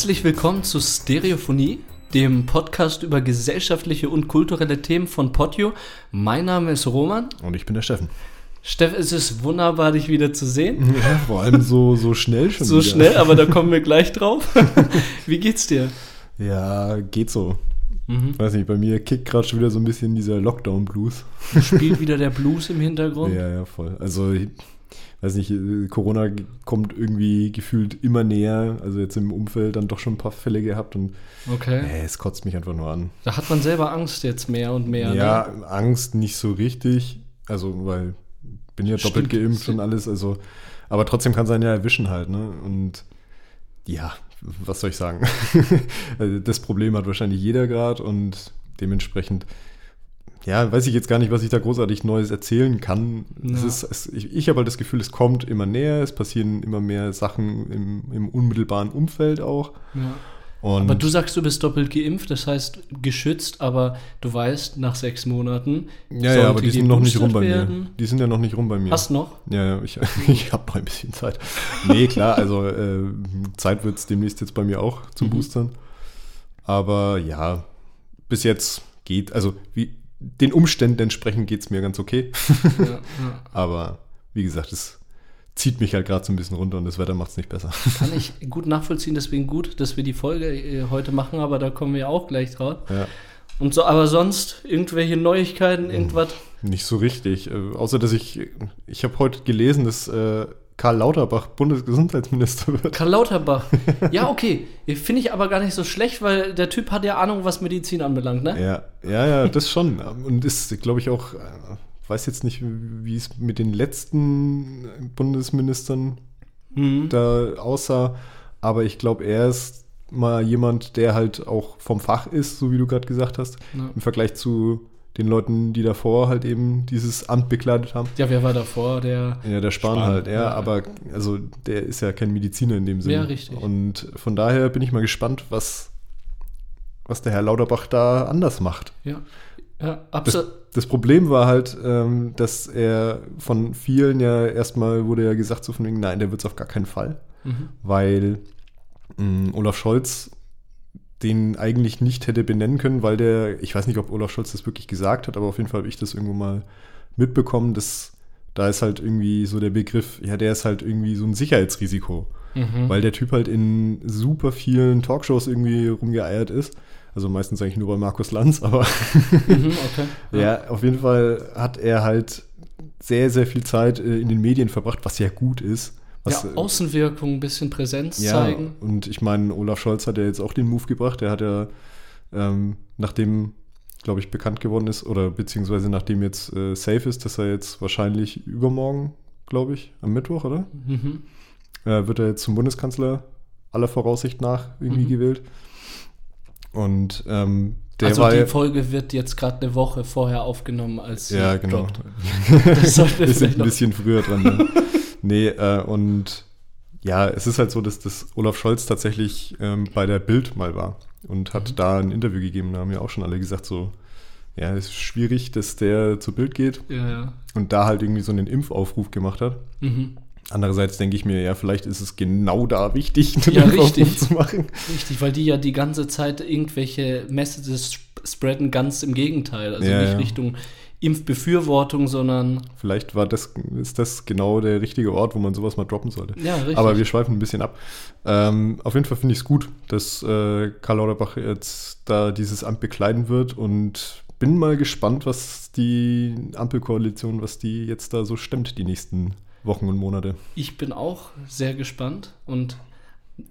Herzlich willkommen zu Stereophonie, dem Podcast über gesellschaftliche und kulturelle Themen von Potio. Mein Name ist Roman. Und ich bin der Steffen. Steff, es ist wunderbar, dich wieder zu sehen. Ja, vor allem so, so schnell schon. So wieder. schnell, aber da kommen wir gleich drauf. Wie geht's dir? Ja, geht so. Mhm. Weiß nicht, bei mir kickt gerade schon wieder so ein bisschen dieser Lockdown-Blues. Spielt wieder der Blues im Hintergrund? Ja, ja, voll. Also, weiß nicht, Corona kommt irgendwie gefühlt immer näher. Also jetzt im Umfeld dann doch schon ein paar Fälle gehabt und okay. Äh, es kotzt mich einfach nur an. Da hat man selber Angst jetzt mehr und mehr. Ja, ne? Angst nicht so richtig. Also, weil bin ja doppelt Stimmt. geimpft und alles. Also, aber trotzdem kann es einen ja erwischen halt, ne? Und ja, was soll ich sagen? Also, das Problem hat wahrscheinlich jeder gerade und dementsprechend, ja, weiß ich jetzt gar nicht, was ich da großartig Neues erzählen kann. Ja. Es ist, es, ich, ich habe halt das Gefühl, es kommt immer näher, es passieren immer mehr Sachen im, im unmittelbaren Umfeld auch. Ja. Aber du sagst, du bist doppelt geimpft, das heißt geschützt, aber du weißt, nach sechs Monaten. Ja, ja, aber die sind noch nicht rum bei werden. mir. Die sind ja noch nicht rum bei mir. Hast noch? Ja, ja, ich, ich habe noch ein bisschen Zeit. Nee, klar, also äh, Zeit wird es demnächst jetzt bei mir auch zum mhm. Boostern. Aber ja, bis jetzt geht, also wie, den Umständen entsprechend geht es mir ganz okay. Ja, ja. aber wie gesagt, es zieht mich halt gerade so ein bisschen runter und das Wetter macht es nicht besser. Kann ich gut nachvollziehen, deswegen gut, dass wir die Folge äh, heute machen, aber da kommen wir auch gleich drauf. Ja. Und so, aber sonst irgendwelche Neuigkeiten, hm, irgendwas? Nicht so richtig. Äh, außer dass ich, ich habe heute gelesen, dass äh, Karl Lauterbach Bundesgesundheitsminister wird. Karl Lauterbach. Ja, okay. Finde ich aber gar nicht so schlecht, weil der Typ hat ja Ahnung, was Medizin anbelangt, ne? Ja, ja, ja, das schon. Und ist, glaube ich, auch äh, weiß jetzt nicht, wie es mit den letzten Bundesministern mhm. da aussah, aber ich glaube, er ist mal jemand, der halt auch vom Fach ist, so wie du gerade gesagt hast, ja. im Vergleich zu den Leuten, die davor halt eben dieses Amt bekleidet haben. Ja, wer war davor? Der ja, der Spahn, Spahn halt, ja, ja, aber also der ist ja kein Mediziner in dem Sinne. Ja, richtig. Und von daher bin ich mal gespannt, was, was der Herr Lauterbach da anders macht. Ja, ja, absolut. Das, das, Problem war halt, ähm, dass er von vielen ja erstmal wurde ja gesagt, so von wegen, nein, der wird es auf gar keinen Fall. Mhm. Weil mh, Olaf Scholz den eigentlich nicht hätte benennen können, weil der, ich weiß nicht, ob Olaf Scholz das wirklich gesagt hat, aber auf jeden Fall habe ich das irgendwo mal mitbekommen, dass da ist halt irgendwie so der Begriff, ja, der ist halt irgendwie so ein Sicherheitsrisiko. Mhm. Weil der Typ halt in super vielen Talkshows irgendwie rumgeeiert ist also meistens eigentlich nur bei Markus Lanz, aber mhm, okay. ja. ja, auf jeden Fall hat er halt sehr, sehr viel Zeit äh, in den Medien verbracht, was ja gut ist. Was, ja, Außenwirkung, ein bisschen Präsenz ja, zeigen. Und ich meine, Olaf Scholz hat ja jetzt auch den Move gebracht. Der hat ja, ähm, nachdem, glaube ich, bekannt geworden ist, oder beziehungsweise nachdem jetzt äh, safe ist, dass er jetzt wahrscheinlich übermorgen, glaube ich, am Mittwoch, oder? Mhm. Äh, wird er jetzt zum Bundeskanzler aller Voraussicht nach irgendwie mhm. gewählt. Und ähm, der also war die Folge wird jetzt gerade eine Woche vorher aufgenommen als Ja, genau. das sollte wir sind ein bisschen früher dran. Ne? nee, äh, und ja, es ist halt so, dass das Olaf Scholz tatsächlich ähm, bei der Bild mal war und hat mhm. da ein Interview gegeben. Da haben ja auch schon alle gesagt, so, ja, es ist schwierig, dass der zur Bild geht. Ja, ja. Und da halt irgendwie so einen Impfaufruf gemacht hat. Mhm. Andererseits denke ich mir, ja, vielleicht ist es genau da wichtig, einen ja, richtig. zu machen. Richtig, weil die ja die ganze Zeit irgendwelche Messages spreaden, ganz im Gegenteil. Also ja, nicht. Richtung Impfbefürwortung, sondern. Vielleicht war das, ist das genau der richtige Ort, wo man sowas mal droppen sollte. Ja, richtig. Aber wir schweifen ein bisschen ab. Ähm, auf jeden Fall finde ich es gut, dass äh, Karl Lauterbach jetzt da dieses Amt bekleiden wird und bin mal gespannt, was die Ampelkoalition, was die jetzt da so stemmt, die nächsten Wochen und Monate. Ich bin auch sehr gespannt und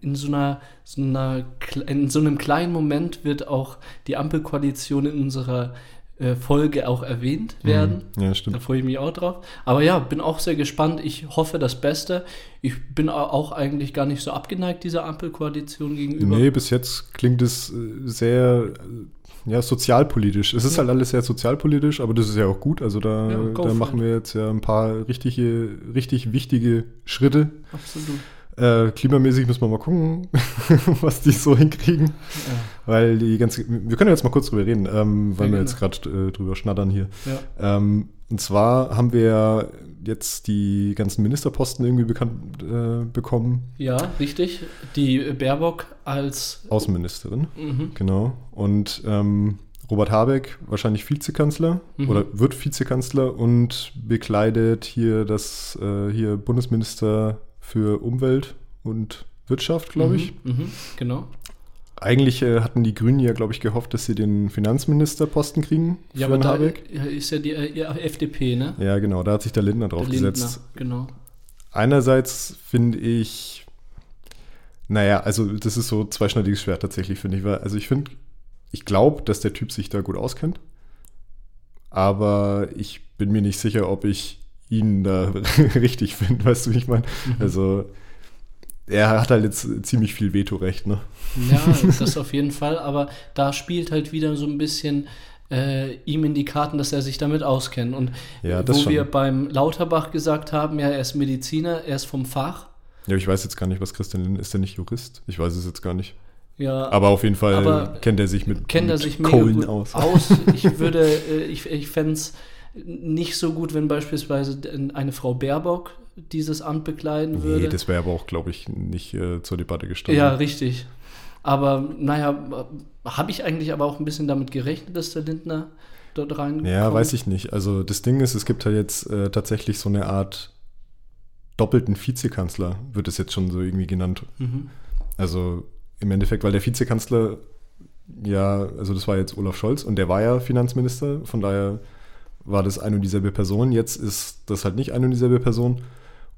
in so einer, so einer in so einem kleinen Moment wird auch die Ampelkoalition in unserer äh, Folge auch erwähnt mhm. werden. Ja, stimmt. Da freue ich mich auch drauf. Aber ja, bin auch sehr gespannt. Ich hoffe das Beste. Ich bin auch eigentlich gar nicht so abgeneigt dieser Ampelkoalition gegenüber. Nee, bis jetzt klingt es äh, sehr ja, sozialpolitisch. Es ist ja. halt alles sehr sozialpolitisch, aber das ist ja auch gut. Also da, ja, da machen wir jetzt ja ein paar richtige, richtig wichtige Schritte. Absolut. Äh, klimamäßig müssen wir mal gucken, was die so hinkriegen. Ja. Weil die ganze. Wir können jetzt mal kurz drüber reden, ähm, weil ja, wir jetzt gerade äh, drüber schnattern hier. Ja. Ähm, und zwar haben wir jetzt die ganzen Ministerposten irgendwie bekannt äh, bekommen. Ja, richtig. Die Baerbock als Außenministerin. Mhm. Genau. Und ähm, Robert Habeck wahrscheinlich Vizekanzler mhm. oder wird Vizekanzler und bekleidet hier das äh, hier Bundesminister für Umwelt und Wirtschaft, glaube ich. Mhm, mhm, genau. Eigentlich äh, hatten die Grünen ja, glaube ich, gehofft, dass sie den Finanzministerposten kriegen. Ja, aber da Habeck. ist ja die äh, FDP, ne? Ja, genau, da hat sich der Lindner drauf der Lindner, gesetzt. Genau. Einerseits finde ich, naja, also das ist so zweischneidiges Schwert tatsächlich, finde ich. Weil, also ich finde, ich glaube, dass der Typ sich da gut auskennt. Aber ich bin mir nicht sicher, ob ich ihn da richtig finde, weißt du, wie ich meine? Mhm. Also er hat halt jetzt ziemlich viel Vetorecht, ne? Ja, das auf jeden Fall, aber da spielt halt wieder so ein bisschen äh, ihm in die Karten, dass er sich damit auskennt. Und ja, wo schon. wir beim Lauterbach gesagt haben, ja, er ist Mediziner, er ist vom Fach. Ja, ich weiß jetzt gar nicht, was Christian Lindner ist. der nicht Jurist? Ich weiß es jetzt gar nicht. Ja, aber auf jeden Fall kennt er sich mit, kennt mit er sich Kohlen aus. aus. Ich würde, äh, ich, ich fände es nicht so gut, wenn beispielsweise eine Frau Baerbock dieses Amt bekleiden würde. Nee, das wäre aber auch, glaube ich, nicht äh, zur Debatte gestanden. Ja, richtig. Aber naja, habe ich eigentlich aber auch ein bisschen damit gerechnet, dass der Lindner dort rein. Ja, weiß ich nicht. Also das Ding ist, es gibt halt jetzt äh, tatsächlich so eine Art doppelten Vizekanzler, wird es jetzt schon so irgendwie genannt. Mhm. Also im Endeffekt, weil der Vizekanzler ja, also das war jetzt Olaf Scholz und der war ja Finanzminister, von daher war das eine und dieselbe Person. Jetzt ist das halt nicht eine und dieselbe Person.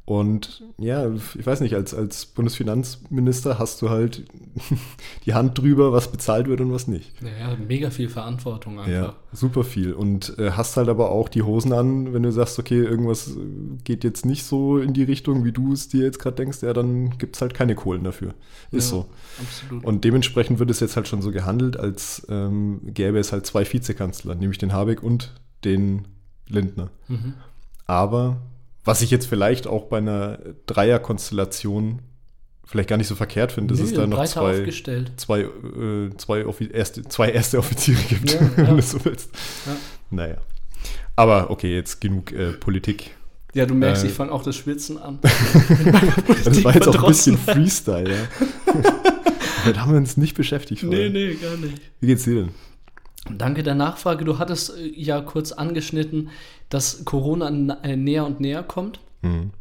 Und ja, ich weiß nicht, als, als Bundesfinanzminister hast du halt die Hand drüber, was bezahlt wird und was nicht. Ja, mega viel Verantwortung einfach. Ja, super viel. Und äh, hast halt aber auch die Hosen an, wenn du sagst, okay, irgendwas geht jetzt nicht so in die Richtung, wie du es dir jetzt gerade denkst, ja, dann gibt es halt keine Kohlen dafür. Ist ja, so. Absolut. Und dementsprechend wird es jetzt halt schon so gehandelt, als ähm, gäbe es halt zwei Vizekanzler, nämlich den Habeck und den Lindner. Mhm. Aber was ich jetzt vielleicht auch bei einer Dreierkonstellation vielleicht gar nicht so verkehrt finde, dass es da noch zwei, zwei, äh, zwei, erste, zwei erste Offiziere gibt, ja, wenn ja. du so willst. Ja. Naja. Aber okay, jetzt genug äh, Politik. Ja, du merkst, äh, ich fange auch das Schwitzen an. das war jetzt auch ein bisschen Freestyle, ja. Damit haben wir uns nicht beschäftigt. Vorher. Nee, nee, gar nicht. Wie geht's dir denn? Danke der Nachfrage. Du hattest äh, ja kurz angeschnitten, dass Corona äh, näher und näher kommt. Mhm.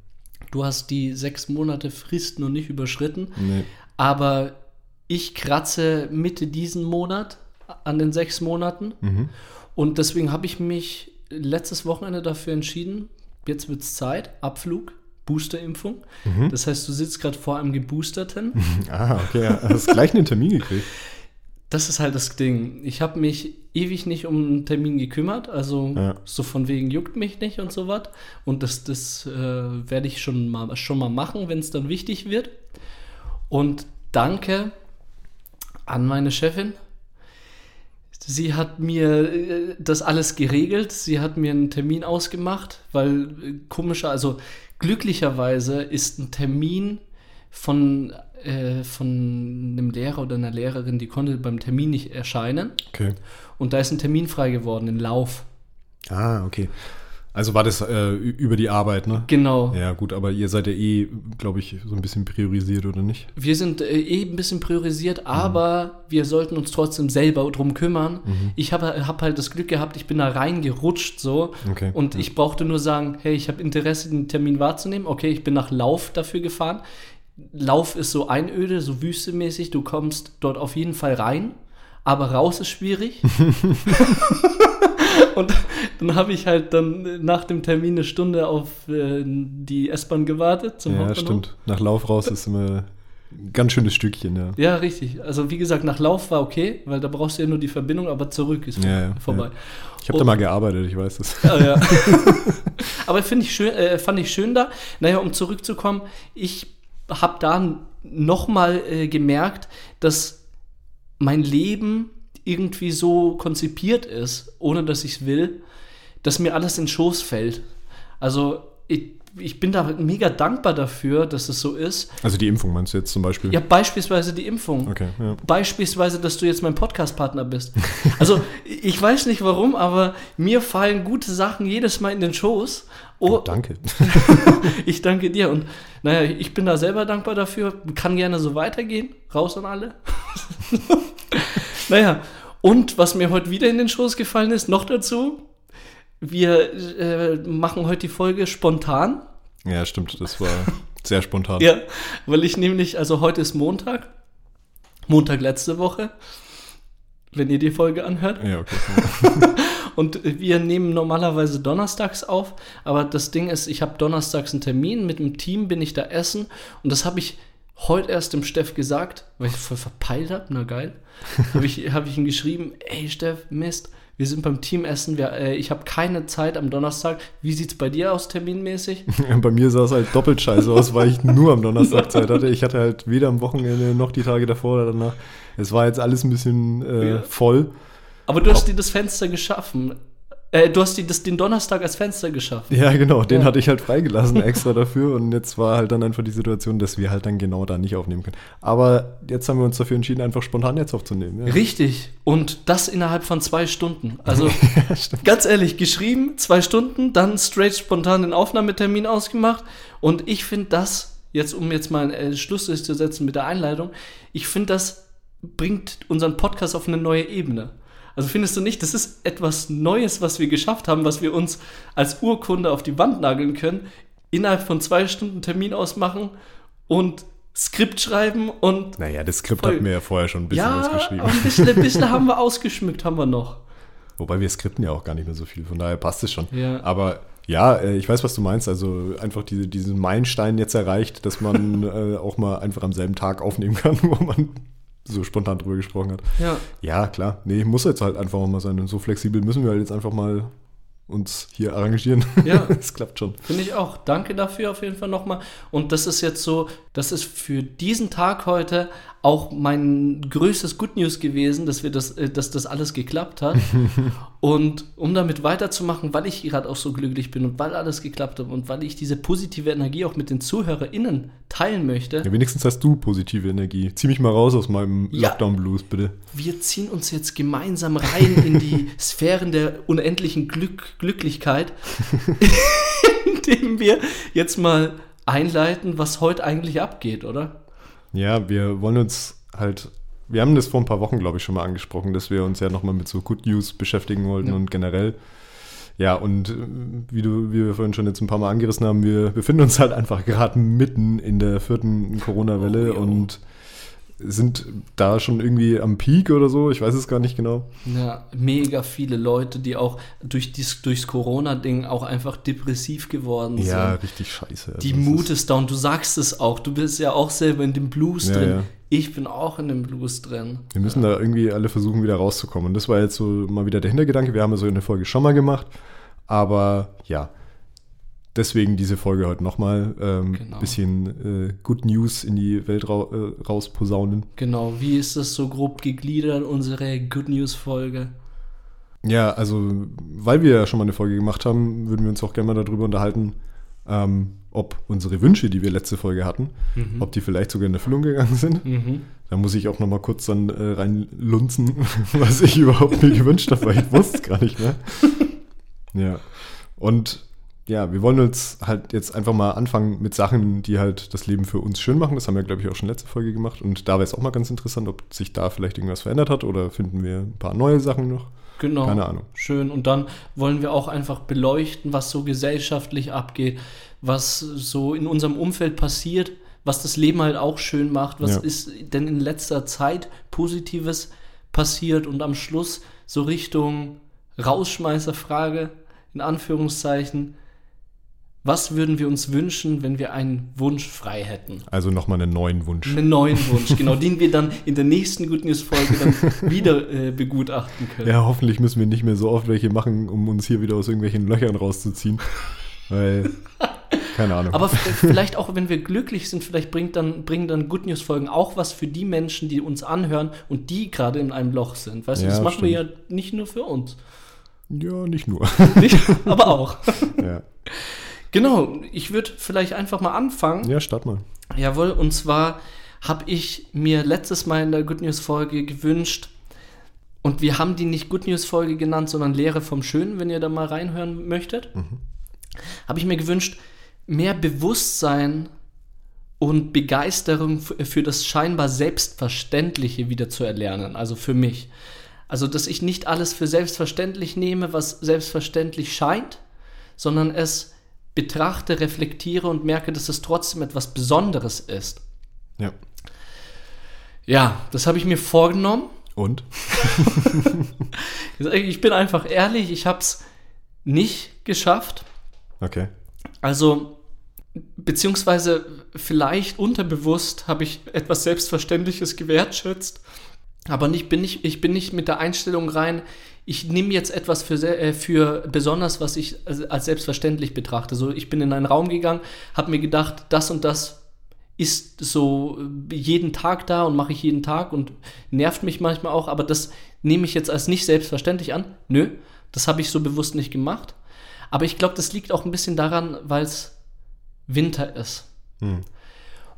Du hast die sechs Monate Frist noch nicht überschritten. Nee. Aber ich kratze Mitte diesen Monat an den sechs Monaten. Mhm. Und deswegen habe ich mich letztes Wochenende dafür entschieden, jetzt wird es Zeit, Abflug, Boosterimpfung. Mhm. Das heißt, du sitzt gerade vor einem Geboosterten. ah, okay. Hast gleich einen Termin gekriegt das ist halt das Ding. Ich habe mich ewig nicht um einen Termin gekümmert, also ja. so von wegen juckt mich nicht und so was. Und das, das äh, werde ich schon mal, schon mal machen, wenn es dann wichtig wird. Und danke an meine Chefin. Sie hat mir äh, das alles geregelt. Sie hat mir einen Termin ausgemacht, weil äh, komischer, also glücklicherweise ist ein Termin von äh, von einem Lehrer oder einer Lehrerin, die konnte beim Termin nicht erscheinen. Okay. Und da ist ein Termin frei geworden, ein Lauf. Ah, okay. Also war das äh, über die Arbeit, ne? Genau. Ja, gut, aber ihr seid ja eh, glaube ich, so ein bisschen priorisiert, oder nicht? Wir sind äh, eh ein bisschen priorisiert, aber mhm. wir sollten uns trotzdem selber drum kümmern. Mhm. Ich habe hab halt das Glück gehabt, ich bin da reingerutscht so. Okay. Und ja. ich brauchte nur sagen, hey, ich habe Interesse, den Termin wahrzunehmen. Okay, ich bin nach Lauf dafür gefahren. Lauf ist so einöde, so wüstemäßig. Du kommst dort auf jeden Fall rein, aber raus ist schwierig. und dann habe ich halt dann nach dem Termin eine Stunde auf äh, die S-Bahn gewartet. Zum ja, stimmt. Nach Lauf raus ist immer ein ganz schönes Stückchen, ja. Ja, richtig. Also wie gesagt, nach Lauf war okay, weil da brauchst du ja nur die Verbindung, aber zurück ist ja, ja, vorbei. Ja. Ich habe da mal gearbeitet, ich weiß das. Ja, ja. aber finde ich schön, äh, fand ich schön da. Naja, um zurückzukommen, ich habe da nochmal äh, gemerkt, dass mein Leben irgendwie so konzipiert ist, ohne dass ich es will, dass mir alles in den Schoß fällt. Also ich, ich bin da mega dankbar dafür, dass es so ist. Also die Impfung meinst du jetzt zum Beispiel? Ja, beispielsweise die Impfung. Okay, ja. Beispielsweise, dass du jetzt mein Podcast-Partner bist. Also ich weiß nicht warum, aber mir fallen gute Sachen jedes Mal in den Schoß. Oh, danke. ich danke dir. Und naja, ich bin da selber dankbar dafür. Kann gerne so weitergehen. Raus an alle. naja, und was mir heute wieder in den Schoß gefallen ist, noch dazu, wir äh, machen heute die Folge spontan. Ja, stimmt, das war sehr spontan. ja, weil ich nämlich, also heute ist Montag, Montag letzte Woche, wenn ihr die Folge anhört. Ja, okay. Und wir nehmen normalerweise donnerstags auf, aber das Ding ist, ich habe donnerstags einen Termin, mit dem Team bin ich da essen und das habe ich heute erst dem Steff gesagt, weil ich voll verpeilt habe, na geil, habe ich, hab ich ihm geschrieben, ey Steff, Mist, wir sind beim Teamessen, wir, äh, ich habe keine Zeit am Donnerstag. Wie sieht es bei dir aus, terminmäßig? bei mir sah es halt doppelt scheiße aus, weil ich nur am Donnerstag Zeit hatte. Ich hatte halt weder am Wochenende noch die Tage davor oder danach. Es war jetzt alles ein bisschen äh, ja. voll. Aber du hast dir das Fenster geschaffen. Äh, du hast die, das, den Donnerstag als Fenster geschafft. Ja, genau. Den ja. hatte ich halt freigelassen extra dafür. Und jetzt war halt dann einfach die Situation, dass wir halt dann genau da nicht aufnehmen können. Aber jetzt haben wir uns dafür entschieden, einfach spontan jetzt aufzunehmen. Ja. Richtig. Und das innerhalb von zwei Stunden. Also ja, ganz ehrlich, geschrieben, zwei Stunden, dann straight spontan den Aufnahmetermin ausgemacht. Und ich finde das, jetzt um jetzt mal einen Schluss zu setzen mit der Einleitung, ich finde das bringt unseren Podcast auf eine neue Ebene. Also findest du nicht, das ist etwas Neues, was wir geschafft haben, was wir uns als Urkunde auf die Wand nageln können, innerhalb von zwei Stunden Termin ausmachen und Skript schreiben und. Naja, das Skript hatten wir ja vorher schon ein bisschen ja, ausgeschrieben. Ein bisschen, ein bisschen haben wir ausgeschmückt, haben wir noch. Wobei wir skripten ja auch gar nicht mehr so viel, von daher passt es schon. Ja. Aber ja, äh, ich weiß, was du meinst. Also einfach diese, diesen Meilenstein jetzt erreicht, dass man äh, auch mal einfach am selben Tag aufnehmen kann, wo man so spontan drüber gesprochen hat. Ja. Ja, klar. Nee, muss jetzt halt einfach mal sein. Und so flexibel müssen wir halt jetzt einfach mal uns hier arrangieren. Ja. Es klappt schon. Finde ich auch. Danke dafür auf jeden Fall nochmal. Und das ist jetzt so, das ist für diesen Tag heute auch mein größtes Good News gewesen, dass wir das, äh, dass das alles geklappt hat. und um damit weiterzumachen, weil ich gerade auch so glücklich bin und weil alles geklappt hat und weil ich diese positive Energie auch mit den ZuhörerInnen teilen möchte. Ja, wenigstens hast du positive Energie. Zieh mich mal raus aus meinem ja, Lockdown-Blues, bitte. Wir ziehen uns jetzt gemeinsam rein in die Sphären der unendlichen Glück, Glücklichkeit, indem wir jetzt mal einleiten, was heute eigentlich abgeht, oder? Ja, wir wollen uns halt, wir haben das vor ein paar Wochen, glaube ich, schon mal angesprochen, dass wir uns ja nochmal mit so Good News beschäftigen wollten ja. und generell. Ja, und äh, wie, du, wie wir vorhin schon jetzt ein paar Mal angerissen haben, wir befinden uns halt einfach gerade mitten in der vierten Corona-Welle oh, und sind da schon irgendwie am Peak oder so, ich weiß es gar nicht genau. Ja, mega viele Leute, die auch durch dies, durchs Corona-Ding auch einfach depressiv geworden sind. Ja, richtig scheiße. Die also Mut ist down, du sagst es auch, du bist ja auch selber in dem Blues ja, drin. Ja. Ich bin auch in dem Blues drin. Wir müssen ja. da irgendwie alle versuchen, wieder rauszukommen. Und das war jetzt so mal wieder der Hintergedanke. Wir haben ja so eine Folge schon mal gemacht. Aber ja, deswegen diese Folge heute nochmal. Ein ähm, genau. bisschen äh, Good News in die Welt ra äh, rausposaunen. Genau, wie ist das so grob gegliedert, unsere Good News-Folge? Ja, also, weil wir ja schon mal eine Folge gemacht haben, würden wir uns auch gerne mal darüber unterhalten, ähm, ob unsere Wünsche, die wir letzte Folge hatten, mhm. ob die vielleicht sogar in Erfüllung gegangen sind. Mhm. Da muss ich auch noch mal kurz dann äh, reinlunzen, was ich überhaupt mir gewünscht habe, weil ich wusste es gar nicht mehr. Ja. Und ja, wir wollen uns halt jetzt einfach mal anfangen mit Sachen, die halt das Leben für uns schön machen. Das haben wir, glaube ich, auch schon letzte Folge gemacht. Und da wäre es auch mal ganz interessant, ob sich da vielleicht irgendwas verändert hat oder finden wir ein paar neue Sachen noch. Genau. Keine Ahnung. Schön. Und dann wollen wir auch einfach beleuchten, was so gesellschaftlich abgeht, was so in unserem Umfeld passiert, was das Leben halt auch schön macht. Was ja. ist denn in letzter Zeit Positives passiert? Und am Schluss so Richtung Rausschmeißerfrage, in Anführungszeichen was würden wir uns wünschen, wenn wir einen Wunsch frei hätten? Also nochmal einen neuen Wunsch. Einen neuen Wunsch, genau, den wir dann in der nächsten Good News Folge dann wieder äh, begutachten können. Ja, hoffentlich müssen wir nicht mehr so oft welche machen, um uns hier wieder aus irgendwelchen Löchern rauszuziehen. Weil, keine Ahnung. Aber vielleicht auch, wenn wir glücklich sind, vielleicht bringt dann, bringen dann Good News Folgen auch was für die Menschen, die uns anhören und die gerade in einem Loch sind. Weißt ja, du, das machen stimmt. wir ja nicht nur für uns. Ja, nicht nur. Nicht, aber auch. Ja. Genau, ich würde vielleicht einfach mal anfangen. Ja, start mal. Jawohl, und zwar habe ich mir letztes Mal in der Good News Folge gewünscht, und wir haben die nicht Good News Folge genannt, sondern Lehre vom Schönen, wenn ihr da mal reinhören möchtet. Mhm. Habe ich mir gewünscht, mehr Bewusstsein und Begeisterung für das scheinbar Selbstverständliche wieder zu erlernen, also für mich. Also, dass ich nicht alles für selbstverständlich nehme, was selbstverständlich scheint, sondern es betrachte, reflektiere und merke, dass es trotzdem etwas Besonderes ist. Ja. Ja, das habe ich mir vorgenommen. Und? ich bin einfach ehrlich, ich habe es nicht geschafft. Okay. Also, beziehungsweise vielleicht unterbewusst habe ich etwas Selbstverständliches gewertschätzt, aber nicht, bin ich, ich bin nicht mit der Einstellung rein, ich nehme jetzt etwas für, äh, für besonders, was ich als selbstverständlich betrachte. So, ich bin in einen Raum gegangen, habe mir gedacht, das und das ist so jeden Tag da und mache ich jeden Tag und nervt mich manchmal auch, aber das nehme ich jetzt als nicht selbstverständlich an. Nö, das habe ich so bewusst nicht gemacht. Aber ich glaube, das liegt auch ein bisschen daran, weil es Winter ist. Hm.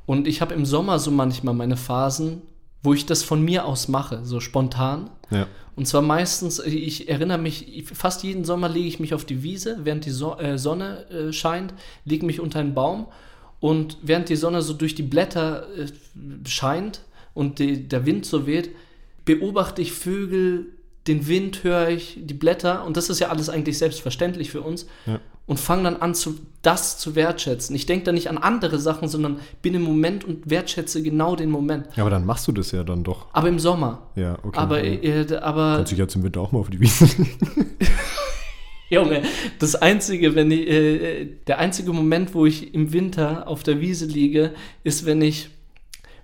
Und ich habe im Sommer so manchmal meine Phasen, wo ich das von mir aus mache, so spontan. Ja. Und zwar meistens, ich erinnere mich, fast jeden Sommer lege ich mich auf die Wiese, während die so äh, Sonne äh, scheint, lege mich unter einen Baum und während die Sonne so durch die Blätter äh, scheint und die, der Wind so weht, beobachte ich Vögel, den Wind höre ich, die Blätter und das ist ja alles eigentlich selbstverständlich für uns. Ja und fange dann an, zu, das zu wertschätzen. Ich denke da nicht an andere Sachen, sondern bin im Moment und wertschätze genau den Moment. Ja, aber dann machst du das ja dann doch. Aber im Sommer. Ja, okay. Aber, äh, aber Kannst dich ja zum Winter auch mal auf die Wiese Junge, das einzige, wenn ich, äh, der einzige Moment, wo ich im Winter auf der Wiese liege, ist, wenn ich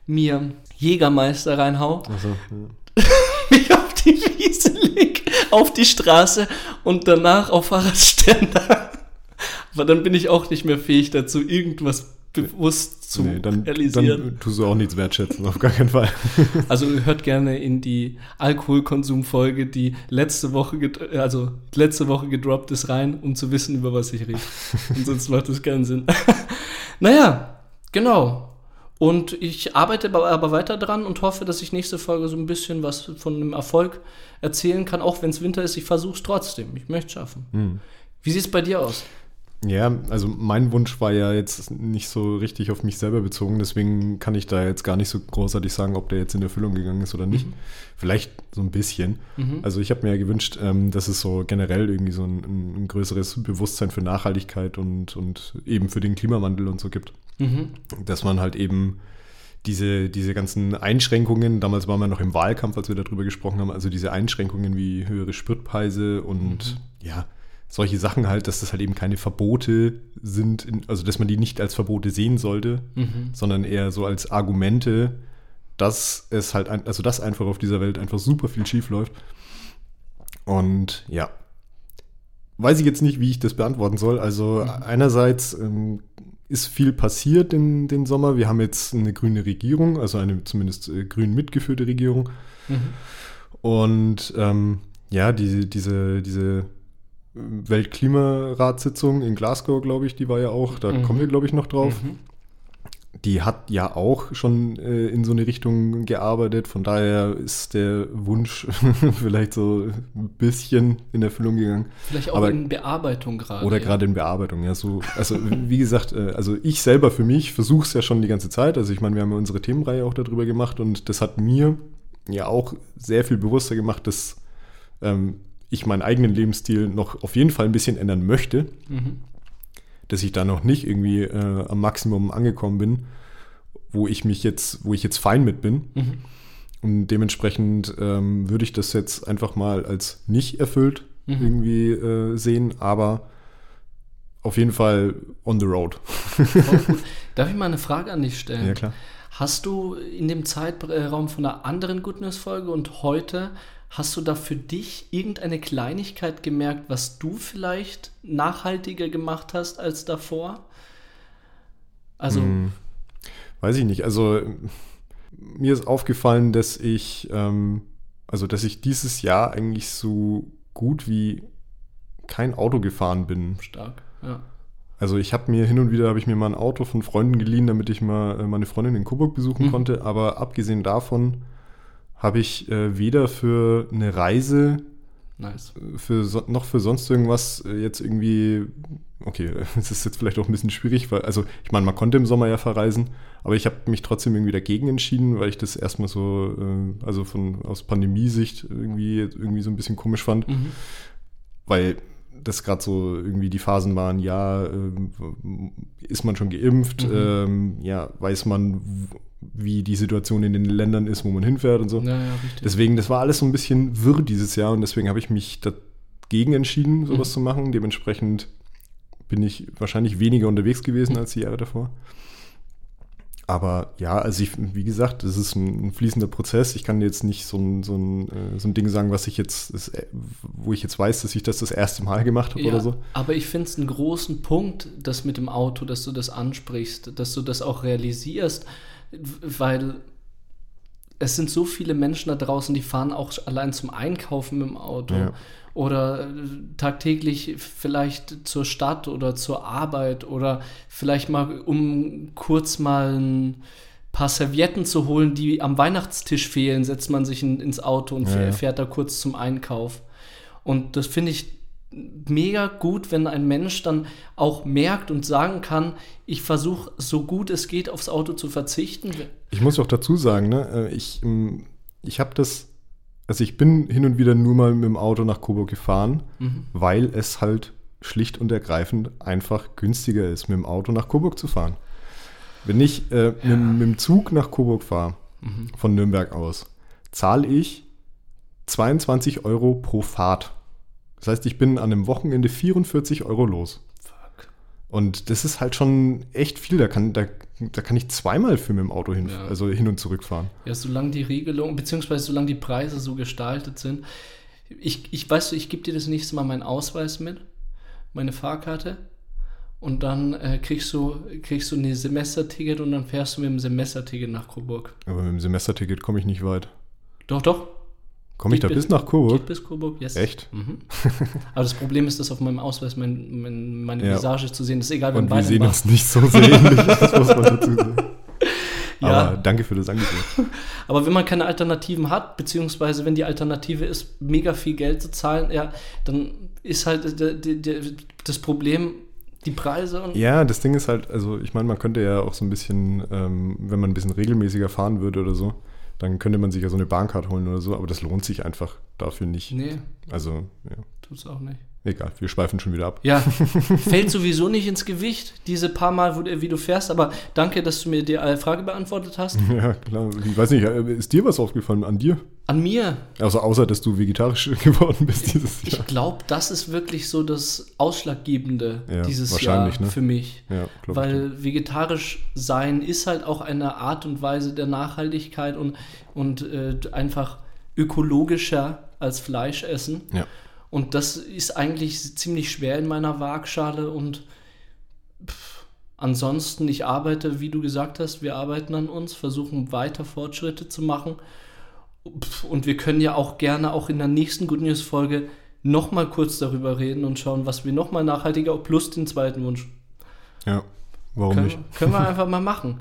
mir Jägermeister reinhau, so, ja. mich auf die Wiese leg, auf die Straße und danach auf Fahrradständer. Aber dann bin ich auch nicht mehr fähig dazu, irgendwas bewusst zu nee, dann, realisieren. Dann tust du auch nichts wertschätzen, auf gar keinen Fall. Also hört gerne in die Alkoholkonsumfolge, die letzte Woche, also letzte Woche gedroppt ist, rein, um zu wissen, über was ich rede. Und sonst macht das keinen Sinn. naja, genau. Und ich arbeite aber weiter dran und hoffe, dass ich nächste Folge so ein bisschen was von einem Erfolg erzählen kann, auch wenn es Winter ist. Ich versuche es trotzdem. Ich möchte es schaffen. Hm. Wie sieht es bei dir aus? Ja, also mein Wunsch war ja jetzt nicht so richtig auf mich selber bezogen, deswegen kann ich da jetzt gar nicht so großartig sagen, ob der jetzt in Erfüllung gegangen ist oder nicht. Mhm. Vielleicht so ein bisschen. Mhm. Also ich habe mir ja gewünscht, ähm, dass es so generell irgendwie so ein, ein, größeres Bewusstsein für Nachhaltigkeit und, und eben für den Klimawandel und so gibt. Mhm. Dass man halt eben diese, diese ganzen Einschränkungen, damals waren wir noch im Wahlkampf, als wir darüber gesprochen haben, also diese Einschränkungen wie höhere Spritpreise und mhm. ja, solche Sachen halt, dass das halt eben keine Verbote sind, in, also dass man die nicht als Verbote sehen sollte, mhm. sondern eher so als Argumente, dass es halt, ein, also dass einfach auf dieser Welt einfach super viel schief läuft. Und ja, weiß ich jetzt nicht, wie ich das beantworten soll. Also mhm. einerseits ähm, ist viel passiert in den Sommer. Wir haben jetzt eine grüne Regierung, also eine zumindest äh, grün mitgeführte Regierung. Mhm. Und ähm, ja, die, diese, diese Weltklimaratssitzung in Glasgow, glaube ich, die war ja auch, da mhm. kommen wir, glaube ich, noch drauf. Mhm. Die hat ja auch schon äh, in so eine Richtung gearbeitet, von daher ist der Wunsch vielleicht so ein bisschen in Erfüllung gegangen. Vielleicht auch Aber, in Bearbeitung gerade. Oder ja. gerade in Bearbeitung, ja. So, also wie gesagt, äh, also ich selber für mich versuche es ja schon die ganze Zeit. Also ich meine, wir haben ja unsere Themenreihe auch darüber gemacht und das hat mir ja auch sehr viel bewusster gemacht, dass ähm, ich meinen eigenen Lebensstil noch auf jeden Fall ein bisschen ändern möchte, mhm. dass ich da noch nicht irgendwie äh, am Maximum angekommen bin, wo ich mich jetzt, wo ich jetzt fein mit bin. Mhm. Und dementsprechend ähm, würde ich das jetzt einfach mal als nicht erfüllt mhm. irgendwie äh, sehen, aber auf jeden Fall on the road. Darf ich mal eine Frage an dich stellen? Ja, klar. Hast du in dem Zeitraum von einer anderen Goodness-Folge und heute Hast du da für dich irgendeine Kleinigkeit gemerkt, was du vielleicht nachhaltiger gemacht hast als davor? Also. Hm, weiß ich nicht. Also mir ist aufgefallen, dass ich, ähm, also dass ich dieses Jahr eigentlich so gut wie kein Auto gefahren bin. Stark, ja. Also ich habe mir hin und wieder habe ich mir mal ein Auto von Freunden geliehen, damit ich mal äh, meine Freundin in Coburg besuchen Mhm. konnte. Aber abgesehen davon habe ich äh, weder für eine Reise Nice. für so, noch für sonst irgendwas äh, jetzt irgendwie, okay, es ist jetzt vielleicht auch ein bisschen schwierig, weil, also ich meine, man konnte im Sommer ja verreisen, aber ich habe mich trotzdem irgendwie dagegen entschieden, weil ich das erstmal so, äh, also von aus Pandemiesicht irgendwie, irgendwie so ein bisschen komisch fand, Mhm. weil das gerade so irgendwie die Phasen waren, ja, ähm, ist man schon geimpft, Mhm. ähm, ja, weiß man, wie die Situation in den Ländern ist, wo man hinfährt und so. Ja, ja. Deswegen, das war alles so ein bisschen wirr dieses Jahr und deswegen habe ich mich dagegen entschieden, sowas Mhm. zu machen. Dementsprechend bin ich wahrscheinlich weniger unterwegs gewesen als die Jahre davor. Aber ja, also ich, wie gesagt, das ist ein, ein fließender Prozess. Ich kann jetzt nicht so ein, so ein, äh, so ein Ding sagen, was ich jetzt, äh, wo ich jetzt weiß, dass ich das das erste Mal gemacht habe Ja, oder so. Aber ich finde es einen großen Punkt, das mit dem Auto, dass du das ansprichst, dass du das auch realisierst, weil es sind so viele Menschen da draußen, die fahren auch allein zum Einkaufen mit dem Auto Ja. oder äh, tagtäglich vielleicht zur Stadt oder zur Arbeit oder vielleicht mal, um kurz mal ein paar Servietten zu holen, die am Weihnachtstisch fehlen, setzt man sich in, ins Auto und Ja, fährt, ja. da kurz zum Einkauf. Und das finde ich mega gut, wenn ein Mensch dann auch merkt und sagen kann, ich versuche so gut es geht aufs Auto zu verzichten. Ich muss auch dazu sagen, ne, äh, ich, ähm, ich habe das, also ich bin hin und wieder nur mal mit dem Auto nach Coburg gefahren, Mhm. weil es halt schlicht und ergreifend einfach günstiger ist, mit dem Auto nach Coburg zu fahren. Wenn ich äh, mit, mit dem Zug nach Coburg fahre, Mhm. von Nürnberg aus, zahle ich 22 Euro pro Fahrt. Das heißt, ich bin an einem Wochenende 44 Euro los. Fuck. Und das ist halt schon echt viel. Da kann, da, da kann ich zweimal für mit dem Auto hin, Ja. also hin und zurück fahren. Ja, solange die Regelung, beziehungsweise solange die Preise so gestaltet sind. Ich, ich weiß, ich gebe dir das nächste Mal meinen Ausweis mit, meine Fahrkarte. Und dann äh, kriegst du kriegst du ein Semesterticket und dann fährst du mit dem Semesterticket nach Coburg. Aber mit dem Semesterticket komme ich nicht weit. Doch, doch. Komme ich da bis- bis nach Coburg? Geht bis Coburg, yes. Echt? Mhm. Aber das Problem ist, dass auf meinem Ausweis mein, mein, meine Ja. Visage zu sehen ist. Egal, wenn Und wir sehen uns nicht so sehr ähnlich, das muss man dazu sagen. Ja. Aber danke für das Angebot. Aber wenn man keine Alternativen hat, beziehungsweise wenn die Alternative ist, mega viel Geld zu zahlen, ja, dann ist halt d- d- d- das Problem die Preise und Ja, das Ding ist halt, also ich meine, man könnte ja auch so ein bisschen, ähm, wenn man ein bisschen regelmäßiger fahren würde oder so, dann könnte man sich ja so eine Bahncard holen oder so, aber das lohnt sich einfach dafür nicht. nee, Also, ja, tut's auch nicht. egal, wir schweifen schon wieder ab. Ja, fällt sowieso nicht ins Gewicht, diese paar Mal, wo, du- wie du fährst, aber danke, dass du mir die Frage beantwortet hast. Ja, klar. Ich weiß nicht, äh, ist dir was aufgefallen an dir? An mir, Also außer, dass du vegetarisch geworden bist dieses ich Jahr. glaube, das ist wirklich so das Ausschlaggebende Ja, dieses Jahr ne? für mich. Ja, ich. Weil vegetarisch sein ist halt auch eine Art und Weise der Nachhaltigkeit und, und äh, einfach ökologischer als Fleisch essen. Ja. Und das ist eigentlich ziemlich schwer in meiner Waagschale und pff, ansonsten, ich arbeite, wie du gesagt hast, wir arbeiten an uns, versuchen weiter Fortschritte zu machen. Und wir können ja auch gerne auch in der nächsten Good News Folge nochmal kurz darüber reden und schauen, was wir nochmal nachhaltiger, plus den zweiten Wunsch Ja, warum können, nicht? können wir einfach mal machen.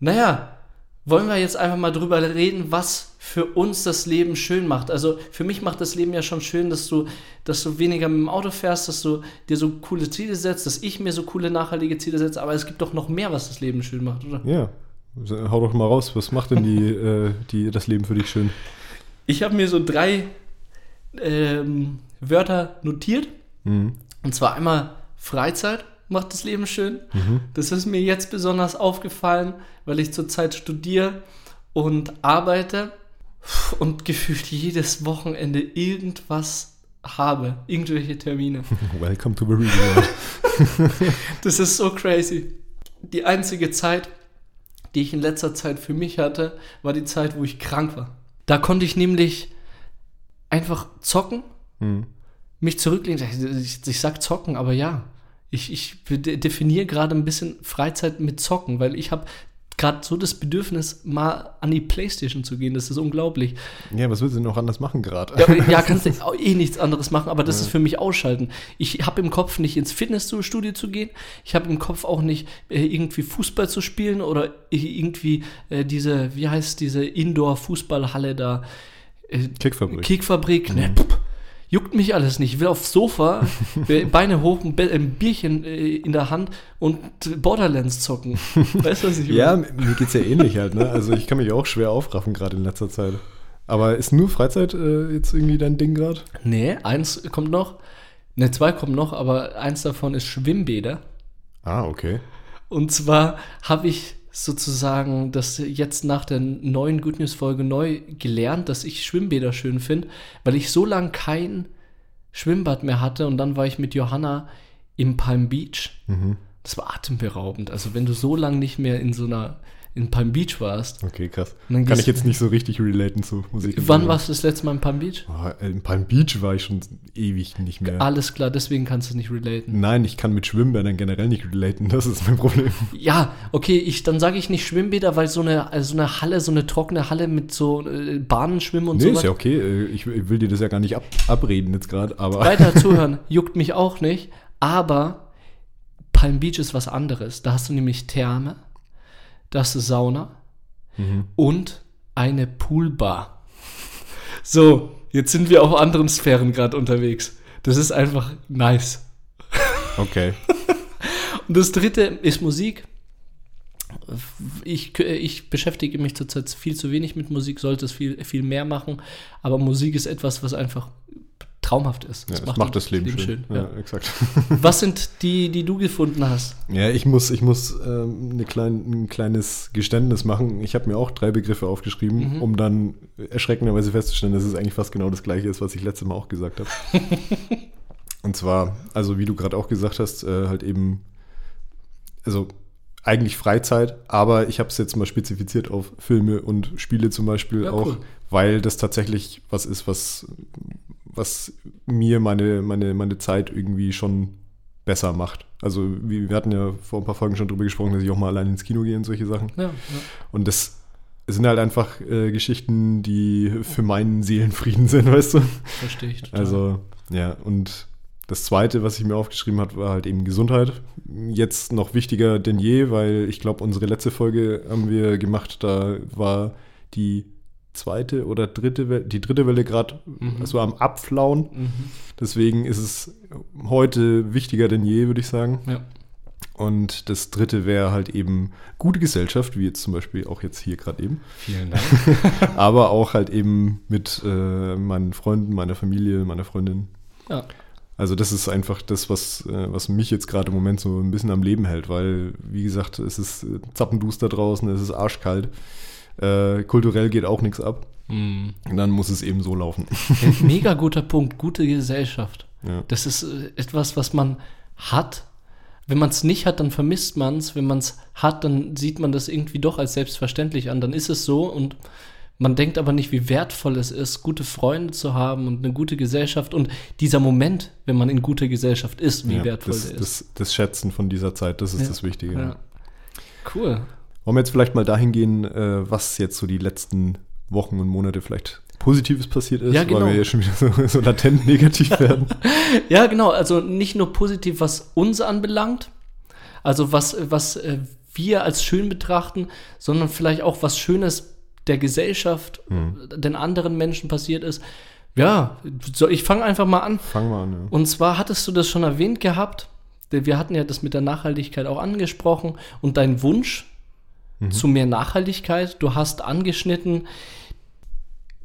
Naja, wollen wir jetzt einfach mal drüber reden, was für uns das Leben schön macht. Also für mich macht das Leben ja schon schön, dass du, dass du weniger mit dem Auto fährst, dass du dir so coole Ziele setzt, dass ich mir so coole nachhaltige Ziele setze. Aber es gibt doch noch mehr, was das Leben schön macht, oder? Ja, hau doch mal raus. Was macht denn die, äh, die, das Leben für dich schön? Ich habe mir so drei ähm, Wörter notiert. Mhm. Und zwar einmal Freizeit macht das Leben schön. Das ist mir jetzt besonders aufgefallen, weil ich zurzeit studiere und arbeite und gefühlt jedes Wochenende irgendwas habe, irgendwelche Termine. Welcome to the real world. Das ist so crazy. Die einzige Zeit, die ich in letzter Zeit für mich hatte, war die Zeit, wo ich krank war. Da konnte ich nämlich einfach zocken, Mhm. mich zurücklehnen. Ich, ich sag zocken, aber ja. Ich, ich de- definiere gerade ein bisschen Freizeit mit Zocken, weil ich habe gerade so das Bedürfnis, mal an die Playstation zu gehen. Das ist unglaublich. Ja, was willst du denn noch anders machen gerade? Ja, ja, kannst du eh nichts anderes machen, aber das ja. ist für mich ausschalten. Ich habe im Kopf nicht ins Fitnessstudio zu gehen. Ich habe im Kopf auch nicht äh, irgendwie Fußball zu spielen oder irgendwie äh, diese, wie heißt diese Indoor-Fußballhalle da? Äh, Kickfabrik. Kickfabrik, ne, mhm. ne, juckt mich alles nicht. Ich will aufs Sofa, Beine hoch, ein, ein Bierchen äh, in der Hand und Borderlands zocken. Weißt du, was ich meine? Ja, mir geht es ja ähnlich halt. Ne? Also ich kann mich auch schwer aufraffen gerade in letzter Zeit. Aber ist nur Freizeit äh, jetzt irgendwie dein Ding gerade? Nee, eins kommt noch. Ne, zwei kommen noch, aber eins davon ist Schwimmbäder. Ah, okay. Und zwar habe ich sozusagen das jetzt nach der neuen Good News Folge neu gelernt, dass ich Schwimmbäder schön finde, weil ich so lange kein Schwimmbad mehr hatte und dann war ich mit Johanna im Palm Beach. Mhm. Das war atemberaubend. Also wenn du so lange nicht mehr in so einer in Palm Beach warst. Okay, krass. Kann ich jetzt nicht so richtig relaten zu Musik. Wann warst du das letzte Mal in Palm Beach? Oh, in Palm Beach war ich schon ewig nicht mehr. Alles klar, deswegen kannst du nicht relaten. Nein, ich kann mit Schwimmbädern generell nicht relaten, das ist mein Problem. Ja, okay, ich, dann sage ich nicht Schwimmbäder, weil so eine, also so eine Halle, so eine trockene Halle mit so äh, Bahnen schwimmen und so. Nee, ist ja okay. Äh, ich, ich, will dir das ja gar nicht ab, abreden jetzt gerade, aber. Weiter zuhören, juckt mich auch nicht, aber Palm Beach ist was anderes. Da hast du nämlich Therme, da hast du Sauna, mhm. und eine Poolbar. So, jetzt sind wir auf anderen Sphären gerade unterwegs. Das ist einfach nice. Okay. und das dritte ist Musik. Ich, ich beschäftige mich zurzeit viel zu wenig mit Musik, sollte es viel, viel mehr machen, aber Musik ist etwas, was einfach traumhaft ist. Das, ja, macht, macht, das Leben, Leben schön. schön. Ja, ja, exakt. Was sind die, die du gefunden hast? Ja, ich muss, ich muss ähm, eine klein, ein kleines Geständnis machen. Ich habe mir auch drei Begriffe aufgeschrieben, mhm. um dann erschreckenderweise festzustellen, dass es eigentlich fast genau das gleiche ist, was ich letztes Mal auch gesagt habe. Und zwar, also wie du gerade auch gesagt hast, äh, halt eben, also eigentlich Freizeit, aber ich habe es jetzt mal spezifiziert auf Filme und Spiele zum Beispiel ja, auch, cool. weil das tatsächlich was ist, was was mir meine, meine, meine Zeit irgendwie schon besser macht. Also wir hatten ja vor ein paar Folgen schon drüber gesprochen, dass ich auch mal allein ins Kino gehe und solche Sachen. Ja, ja. Und das sind halt einfach äh, Geschichten, die für meinen Seelenfrieden sind, weißt du? Verstehe ich total. Also, ja, und das Zweite, was ich mir aufgeschrieben habe, war halt eben Gesundheit. Jetzt noch wichtiger denn je, weil ich glaube, unsere letzte Folge haben wir gemacht, da war die zweite oder dritte Welle, die dritte Welle gerade mhm. so am Abflauen. Mhm. Deswegen ist es heute wichtiger denn je, würde ich sagen. Ja. Und das dritte wäre halt eben gute Gesellschaft, wie jetzt zum Beispiel auch jetzt hier gerade eben. Vielen Dank. Aber auch halt eben mit äh, meinen Freunden, meiner Familie, meiner Freundin. Ja. Also das ist einfach das, was, äh, was mich jetzt gerade im Moment so ein bisschen am Leben hält, weil, wie gesagt, es ist zappenduster draußen, es ist arschkalt. Äh, kulturell geht auch nichts ab. Mm. Und dann muss es eben so laufen. Mega guter Punkt, gute Gesellschaft. Ja. Das ist äh, etwas, was man hat. Wenn man es nicht hat, dann vermisst man es. Wenn man es hat, dann sieht man das irgendwie doch als selbstverständlich an. Dann ist es so und man denkt aber nicht, wie wertvoll es ist, gute Freunde zu haben und eine gute Gesellschaft und dieser Moment, wenn man in guter Gesellschaft ist, wie ja, wertvoll das, der ist. Das, das, Schätzen von dieser Zeit, das ist ja, das Wichtige. Cool. Wollen wir jetzt vielleicht mal dahin gehen, äh, was jetzt so die letzten Wochen und Monate vielleicht Positives passiert ist, ja, genau. weil wir ja schon wieder so, so latent negativ werden. ja, genau. Also nicht nur positiv, was uns anbelangt, also was, was äh, wir als schön betrachten, sondern vielleicht auch was Schönes der Gesellschaft, mhm. den anderen Menschen passiert ist. Ja, so, ich fange einfach mal an. Fang mal an, ja. Und zwar hattest du das schon erwähnt gehabt. Wir hatten ja das mit der Nachhaltigkeit auch angesprochen und dein Wunsch, mhm. zu mehr Nachhaltigkeit. Du hast angeschnitten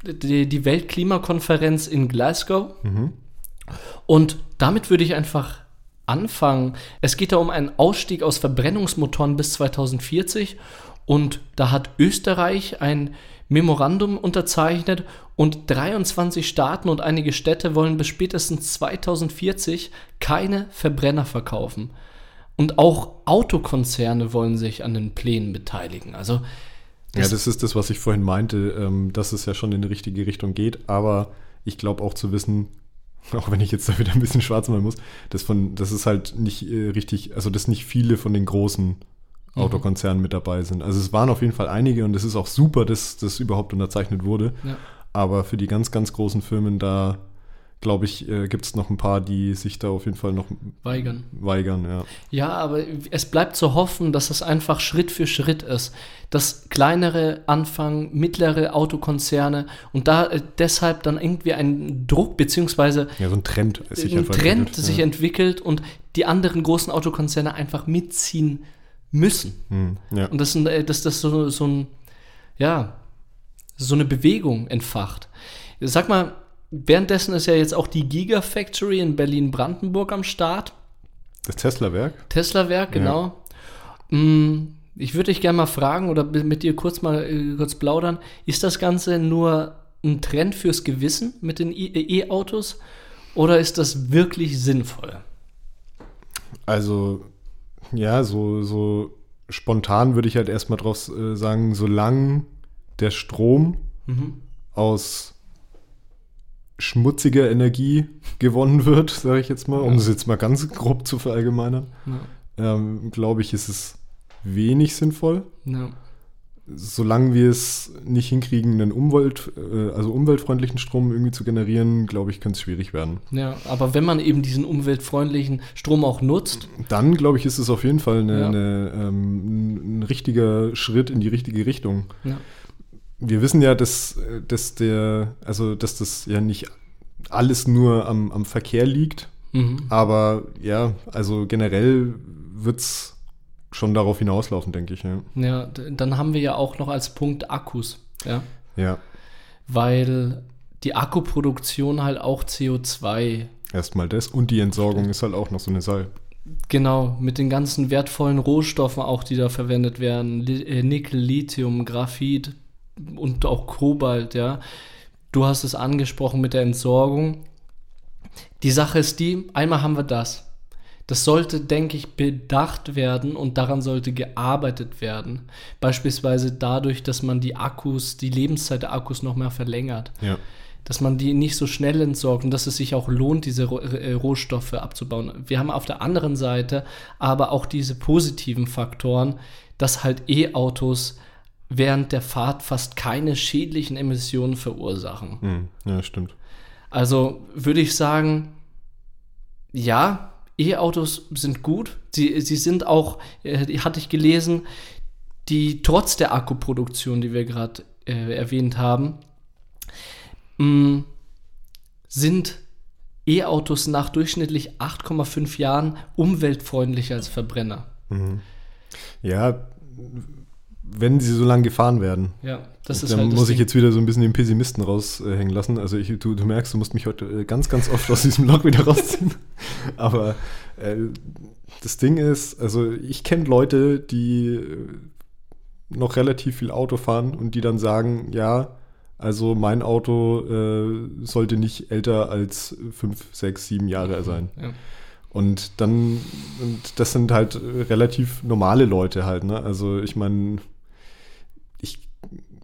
die, die Weltklimakonferenz in Glasgow. Mhm. Und damit würde ich einfach anfangen. Es geht da um einen Ausstieg aus Verbrennungsmotoren bis 2040 und da hat Österreich ein Memorandum unterzeichnet und 23 Staaten und einige Städte wollen bis spätestens 2040 keine Verbrenner verkaufen. Und auch Autokonzerne wollen sich an den Plänen beteiligen. Also das ja, das ist das, was ich vorhin meinte, ähm, dass es ja schon in die richtige Richtung geht. Aber ich glaube auch zu wissen, auch wenn ich jetzt da wieder ein bisschen schwarz malen muss, dass von, das ist halt nicht äh, richtig, also dass nicht viele von den großen Autokonzernen mit dabei sind. Also es waren auf jeden Fall einige und es ist auch super, dass das überhaupt unterzeichnet wurde. Ja. Aber für die ganz, ganz großen Firmen, da glaube ich, äh, gibt es noch ein paar, die sich da auf jeden Fall noch Weigern. weigern. Ja. Ja, aber es bleibt zu hoffen, dass es einfach Schritt für Schritt ist. Dass kleinere anfangen, mittlere Autokonzerne und da äh, deshalb dann irgendwie ein Druck beziehungsweise ja, so ein Trend sich ein Trend entwickelt. sich ja. entwickelt und die anderen großen Autokonzerne einfach mitziehen müssen. Hm, ja. Und das, äh, dass das so, so ein, ja, so eine Bewegung entfacht. Sag mal, währenddessen ist ja jetzt auch die Gigafactory in Berlin-Brandenburg am Start. Das Tesla-Werk? Tesla-Werk, genau. Mm, Ich würde dich gerne mal fragen oder mit dir kurz mal äh, kurz plaudern. Ist das Ganze nur ein Trend fürs Gewissen mit den E- E-Autos oder ist das wirklich sinnvoll? Also, ja, so, so spontan würde ich halt erstmal drauf äh, sagen, solange der Strom aus schmutziger Energie gewonnen wird, sage ich jetzt mal, um es jetzt mal ganz grob zu verallgemeinern, ähm, glaube ich, ist es wenig sinnvoll. Ja. Solange wir es nicht hinkriegen, einen Umwelt, äh, also umweltfreundlichen Strom irgendwie zu generieren, glaube ich, könnte es schwierig werden. ja, aber wenn man eben diesen umweltfreundlichen Strom auch nutzt, Dann, glaube ich, ist es auf jeden Fall eine, Ja. eine, ähm, ein, ein richtiger Schritt in die richtige Richtung. ja, Wir wissen ja, dass, äh, dass der, also dass das ja nicht alles nur am, am Verkehr liegt, mhm. aber ja, also generell wird es schon darauf hinauslaufen, denke ich, ja. ja, dann haben wir ja auch noch als Punkt Akkus, ja, Ja, weil die Akkuproduktion halt auch CO2 erstmal das. Und die Entsorgung ist halt auch noch so eine Sache. Genau, mit den ganzen wertvollen Rohstoffen auch, die da verwendet werden. Äh, Nickel, Lithium, Graphit und auch Kobalt, ja. Du hast es angesprochen mit der Entsorgung. Die Sache ist die, einmal haben wir das. Das sollte, denke ich, bedacht werden und daran sollte gearbeitet werden. Beispielsweise dadurch, dass man die Akkus, die Lebenszeit der Akkus noch mehr verlängert Ja. dass man die nicht so schnell entsorgt und dass es sich auch lohnt, diese äh, Rohstoffe abzubauen. Wir haben auf der anderen Seite aber auch diese positiven Faktoren, dass halt E-Autos während der Fahrt fast keine schädlichen Emissionen verursachen. Hm, ja, stimmt. Also würde ich sagen, ja, E-Autos sind gut. Sie, sie sind auch, äh, hatte ich gelesen, die trotz der Akkuproduktion, die wir gerade äh, erwähnt haben, mh, sind E-Autos nach durchschnittlich 8,5 Jahren umweltfreundlicher als Verbrenner. Ja, wenn sie so lange gefahren werden. Ja, das ist Dann halt muss ich Ding. jetzt wieder so ein bisschen den Pessimisten raushängen lassen. Also ich, du, du merkst, du musst mich heute äh, ganz, ganz oft aus diesem Loch wieder rausziehen. Aber äh, das Ding ist, also ich kenne Leute, die äh, noch relativ viel Auto fahren und die dann sagen, ja, also mein Auto äh, sollte nicht älter als fünf, sechs, sieben Jahre sein. Ja. Und dann, und das sind halt äh, relativ normale Leute halt, ne? Also ich meine,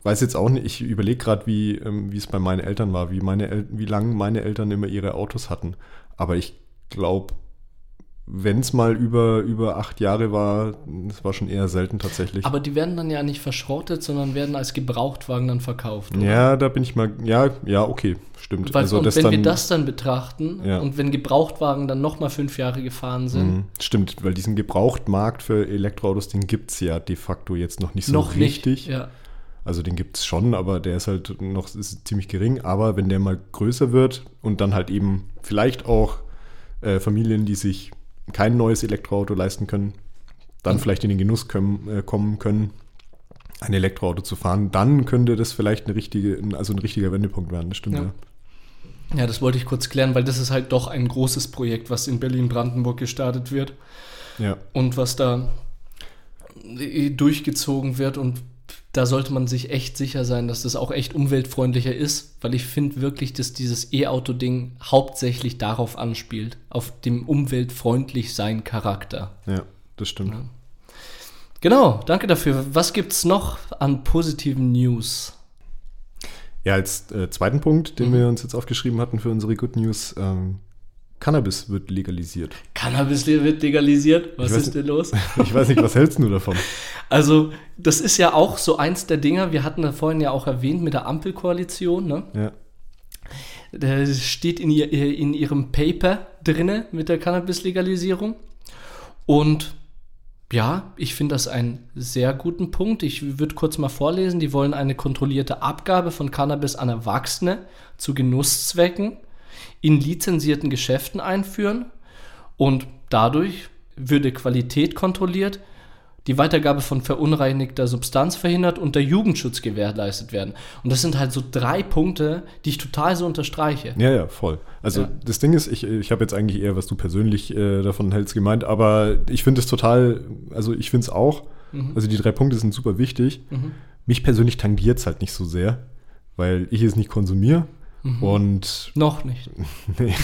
weiß jetzt auch nicht, ich überlege gerade, wie, ähm, wie es bei meinen Eltern war, wie meine El wie lange meine Eltern immer ihre Autos hatten. Aber ich glaube, wenn es mal über, über acht Jahre war, das war schon eher selten tatsächlich. Aber die werden dann ja nicht verschrottet, sondern werden als Gebrauchtwagen dann verkauft. oder? ja, da bin ich mal, ja, ja, okay, stimmt. Weil, also und wenn dann, wir das dann betrachten Ja. und wenn Gebrauchtwagen dann nochmal fünf Jahre gefahren sind, Mhm, Stimmt, weil diesen Gebrauchtmarkt für Elektroautos, den gibt es ja de facto jetzt noch nicht so noch richtig. nicht. Ja. Also den gibt es schon, aber der ist halt noch ist ziemlich gering. Aber wenn der mal größer wird und dann halt eben vielleicht auch äh, Familien, die sich kein neues Elektroauto leisten können, dann Mhm. vielleicht in den Genuss können, äh, kommen können, ein Elektroauto zu fahren, dann könnte das vielleicht eine richtige, also ein richtiger Wendepunkt werden. Das stimmt Ja. ja. ja, das wollte ich kurz klären, weil das ist halt doch ein großes Projekt, was in Berlin-Brandenburg gestartet wird Ja, und was da äh, durchgezogen wird und da sollte man sich echt sicher sein, dass das auch echt umweltfreundlicher ist, weil ich finde wirklich, dass dieses E-Auto-Ding hauptsächlich darauf anspielt, auf dem umweltfreundlich sein Charakter. ja, das stimmt. Ja. Genau, danke dafür. Was gibt's noch an positiven News? Ja, als äh, zweiten Punkt, den Mhm. wir uns jetzt aufgeschrieben hatten für unsere Good News, ähm, Cannabis wird legalisiert. Cannabis wird legalisiert? Was weiß ist denn los? Ich weiß nicht, was hältst du davon? Also, das ist ja auch so eins der Dinger, wir hatten da vorhin ja auch erwähnt mit der Ampelkoalition, ne? Ja. Das steht in, ihr, in ihrem Paper drinne mit der Cannabis-Legalisierung. Und ja, ich finde das einen sehr guten Punkt. Ich würde kurz mal vorlesen. Die wollen eine kontrollierte Abgabe von Cannabis an Erwachsene zu Genusszwecken in lizenzierten Geschäften einführen. Und dadurch würde Qualität kontrolliert, die Weitergabe von verunreinigter Substanz verhindert und der Jugendschutz gewährleistet werden. Und das sind halt so drei Punkte, die ich total so unterstreiche. Ja, ja, voll. Also Ja. das Ding ist, ich, ich habe jetzt eigentlich eher, was du persönlich äh, davon hältst, gemeint, aber ich finde es total, also ich finde es auch, also die drei Punkte sind super wichtig. Mich persönlich tangiert es halt nicht so sehr, weil ich es nicht konsumiere und Noch nicht. nee,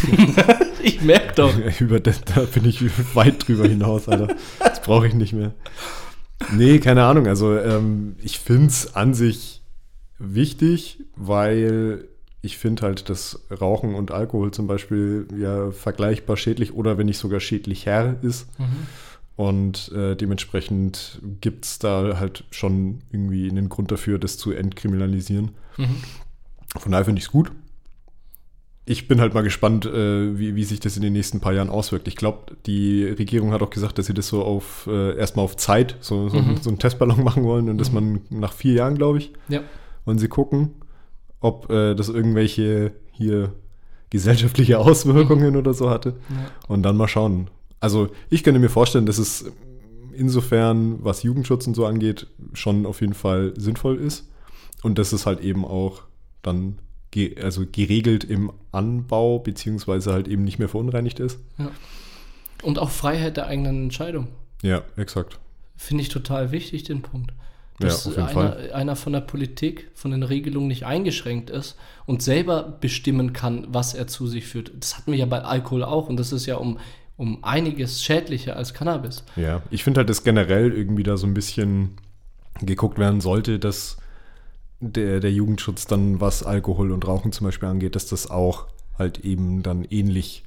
Ich merke doch. über das, da bin ich weit drüber hinaus, Alter. Das brauche ich nicht mehr. Nee, keine Ahnung. Also ähm, ich finde es an sich wichtig, weil ich finde halt, dass Rauchen und Alkohol zum Beispiel ja vergleichbar schädlich oder wenn nicht sogar schädlicher ist. Und äh, dementsprechend gibt es da halt schon irgendwie einen Grund dafür, das zu entkriminalisieren. Von daher finde ich es gut. Ich bin halt mal gespannt, äh, wie, wie sich das in den nächsten paar Jahren auswirkt. Ich glaube, die Regierung hat auch gesagt, dass sie das so auf äh, erstmal auf Zeit, so, so, Mhm. so einen Testballon machen wollen und dass man nach vier Jahren, glaube ich, Ja. wollen sie gucken, ob äh, das irgendwelche hier gesellschaftliche Auswirkungen oder so hatte. Ja. Und dann mal schauen. Also ich könnte mir vorstellen, dass es insofern, was Jugendschutz und so angeht, schon auf jeden Fall sinnvoll ist. Und dass es halt eben auch dann ge also geregelt im Anbau, beziehungsweise halt eben nicht mehr verunreinigt ist. Und auch Freiheit der eigenen Entscheidung. Ja, exakt. Finde ich total wichtig, den Punkt. Ja, Dass jeden einer, einer von der Politik, von den Regelungen nicht eingeschränkt ist und selber bestimmen kann, was er zu sich führt. Das hatten wir ja bei Alkohol auch und das ist ja um, um einiges schädlicher als Cannabis. Ja, ich finde halt, dass generell irgendwie da so ein bisschen geguckt werden sollte, dass der, der Jugendschutz dann, was Alkohol und Rauchen zum Beispiel angeht, dass das auch halt eben dann ähnlich